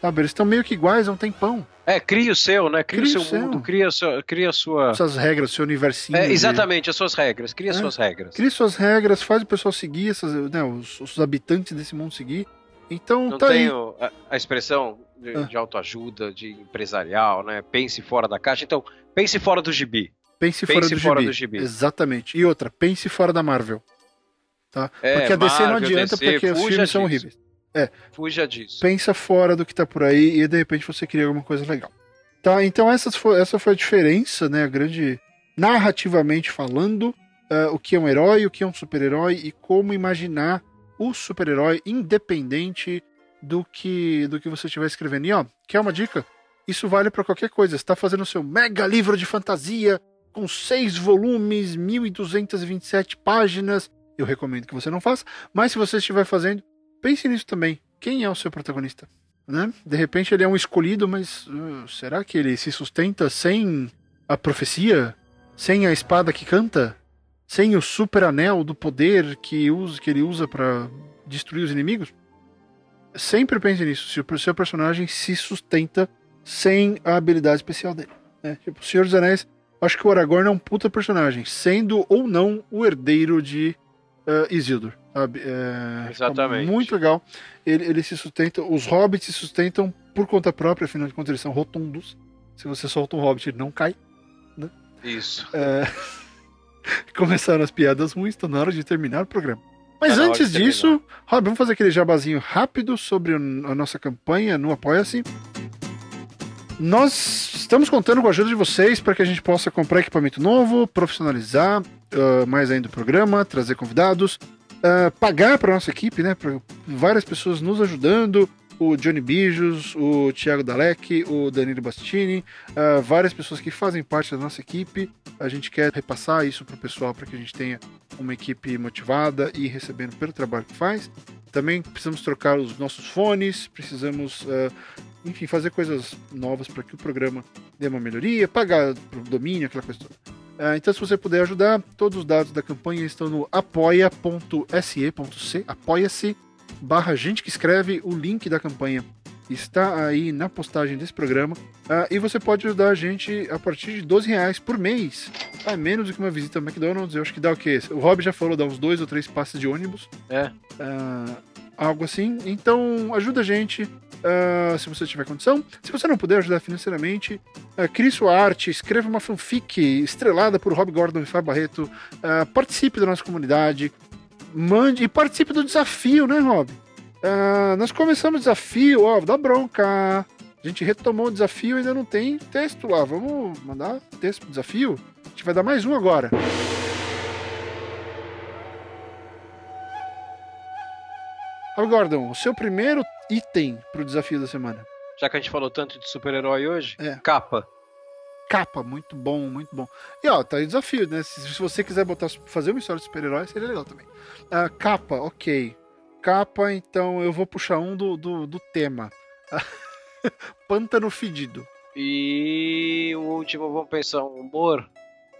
Sabe? Eles estão meio que iguais há um tempão. É, cria o seu, né? Cria, cria o seu, mundo, cria a sua. Cria sua... Suas regras, seu universinho. É, exatamente, de... as suas regras. Cria é, suas regras. Cria suas regras, faz o pessoal seguir, essas, né, os, os habitantes desse mundo seguir. Então, Não tá tem a, a, expressão de, ah. de, autoajuda, de empresarial, né? Pense fora da caixa. Então, pense fora do gibi. Pense, pense fora, do, fora gibi. do, gibi. Exatamente. E outra, pense fora da Marvel. Tá? É, porque a DC Marvel, não adianta DC, porque os filmes são horríveis. É. Fuja disso. Pensa fora do que tá por aí e de repente você cria alguma coisa legal. Tá, então essa foi, essa foi a diferença, né? A grande. Narrativamente falando, uh, o que é um herói, o que é um super-herói e como imaginar o super-herói independente do que do que você estiver escrevendo. E ó, quer uma dica? Isso vale para qualquer coisa. Você tá fazendo o seu mega livro de fantasia com seis volumes, 1227 páginas. Eu recomendo que você não faça, mas se você estiver fazendo, pense nisso também. Quem é o seu protagonista? Né? De repente ele é um escolhido, mas uh, será que ele se sustenta sem a profecia? Sem a espada que canta? Sem o super anel do poder que, usa, que ele usa para destruir os inimigos? Sempre pense nisso. Se o seu personagem se sustenta sem a habilidade especial dele. Né? Tipo, o Senhor dos Anéis, acho que o Aragorn é um puta personagem, sendo ou não o herdeiro de uh, Isildur. É, Exatamente. Muito legal. Ele, ele se sustenta. Os hobbits se sustentam por conta própria, afinal de contas, eles são rotundos. Se você solta um hobbit, ele não cai. Né? Isso. É... Começaram as piadas ruins, está na hora de terminar o programa. Mas tá antes disso, Rob, vamos fazer aquele jabazinho rápido sobre a nossa campanha no Apoia-se. Nós estamos contando com a ajuda de vocês para que a gente possa comprar equipamento novo, profissionalizar uh, mais ainda o programa, trazer convidados, uh, pagar para nossa equipe, né? Pra várias pessoas nos ajudando. O Johnny Bijos, o Thiago Dalek, o Danilo Bastini, uh, várias pessoas que fazem parte da nossa equipe. A gente quer repassar isso para o pessoal para que a gente tenha uma equipe motivada e recebendo pelo trabalho que faz. Também precisamos trocar os nossos fones, precisamos, uh, enfim, fazer coisas novas para que o programa dê uma melhoria, pagar o domínio, aquela coisa toda. Uh, então, se você puder ajudar, todos os dados da campanha estão no apoia.se.c, apoia-se, barra gente que escreve, o link da campanha está aí na postagem desse programa. Uh, e você pode ajudar a gente a partir de 12 reais por mês. É menos do que uma visita ao McDonald's. Eu acho que dá o quê? O Rob já falou, dá uns dois ou três passes de ônibus. É. Uh, algo assim. Então, ajuda a gente. Uh, se você tiver condição. Se você não puder ajudar financeiramente, uh, crie sua arte, escreva uma fanfic estrelada por Rob Gordon e Fábio Barreto, uh, participe da nossa comunidade, mande e participe do desafio, né, Rob? nós começamos o desafio, ó, dá bronca. A gente retomou o desafio ainda não tem texto lá. Vamos mandar texto pro desafio? A gente vai dar mais um agora. Rob Gordon, o seu primeiro item pro desafio da semana. Já que a gente falou tanto de super-herói hoje, É. capa. Capa, muito bom, muito bom. E ó, tá aí o desafio, né? Se, se você quiser botar, fazer uma história de super-herói, seria legal também. Ah, capa, ok. Capa, então eu vou puxar um do, do, do tema. Pântano fedido. E o último, vamos pensar, um humor.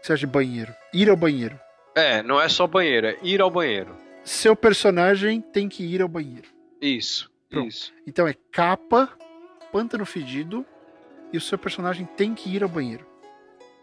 Você acha de banheiro? Ir ao banheiro. É, não é só banheiro, é ir ao banheiro. Seu personagem tem que ir ao banheiro. Isso, Pronto. isso. Então é capa, pântano fedido, e o seu personagem tem que ir ao banheiro.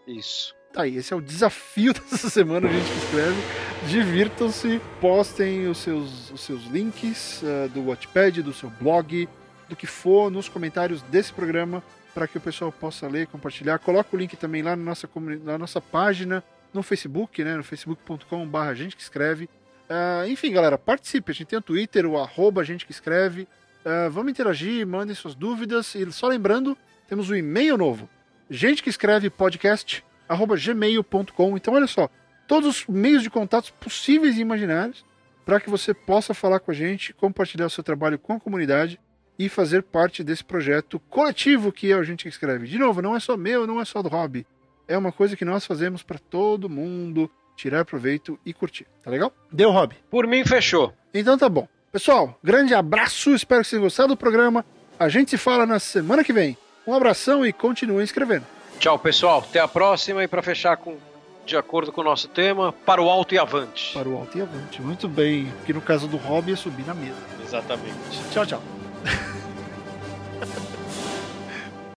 Isso. Tá aí, esse é o desafio dessa semana, gente que escreve. Divirtam-se, postem os seus, os seus links uh, do Watchpad, do seu blog, do que for nos comentários desse programa, para que o pessoal possa ler, compartilhar. Coloca o link também lá na nossa, na nossa página, no Facebook, né, no facebook.com.br, gente que escreve. Uh, enfim, galera, participe. A gente tem o Twitter, o arroba gente que escreve. Uh, vamos interagir, mandem suas dúvidas. E só lembrando, temos um e-mail novo. Gente que escreve podcast arroba gmail.com. Então, olha só, todos os meios de contatos possíveis e imaginários para que você possa falar com a gente, compartilhar o seu trabalho com a comunidade e fazer parte desse projeto coletivo que é o Gente que Escreve. De novo, não é só meu, não é só do hobby. É uma coisa que nós fazemos para todo mundo tirar proveito e curtir. Tá legal? Deu, hobby. Por mim, fechou. Então tá bom. Pessoal, grande abraço, espero que vocês tenham gostado do programa. A gente se fala na semana que vem. Um abração e continuem escrevendo. Tchau, pessoal. Até a próxima. E para fechar com, de acordo com o nosso tema, para o alto e avante. Para o alto e avante. Muito bem. Porque no caso do hobby é subir na mesa. Exatamente. Tchau, tchau.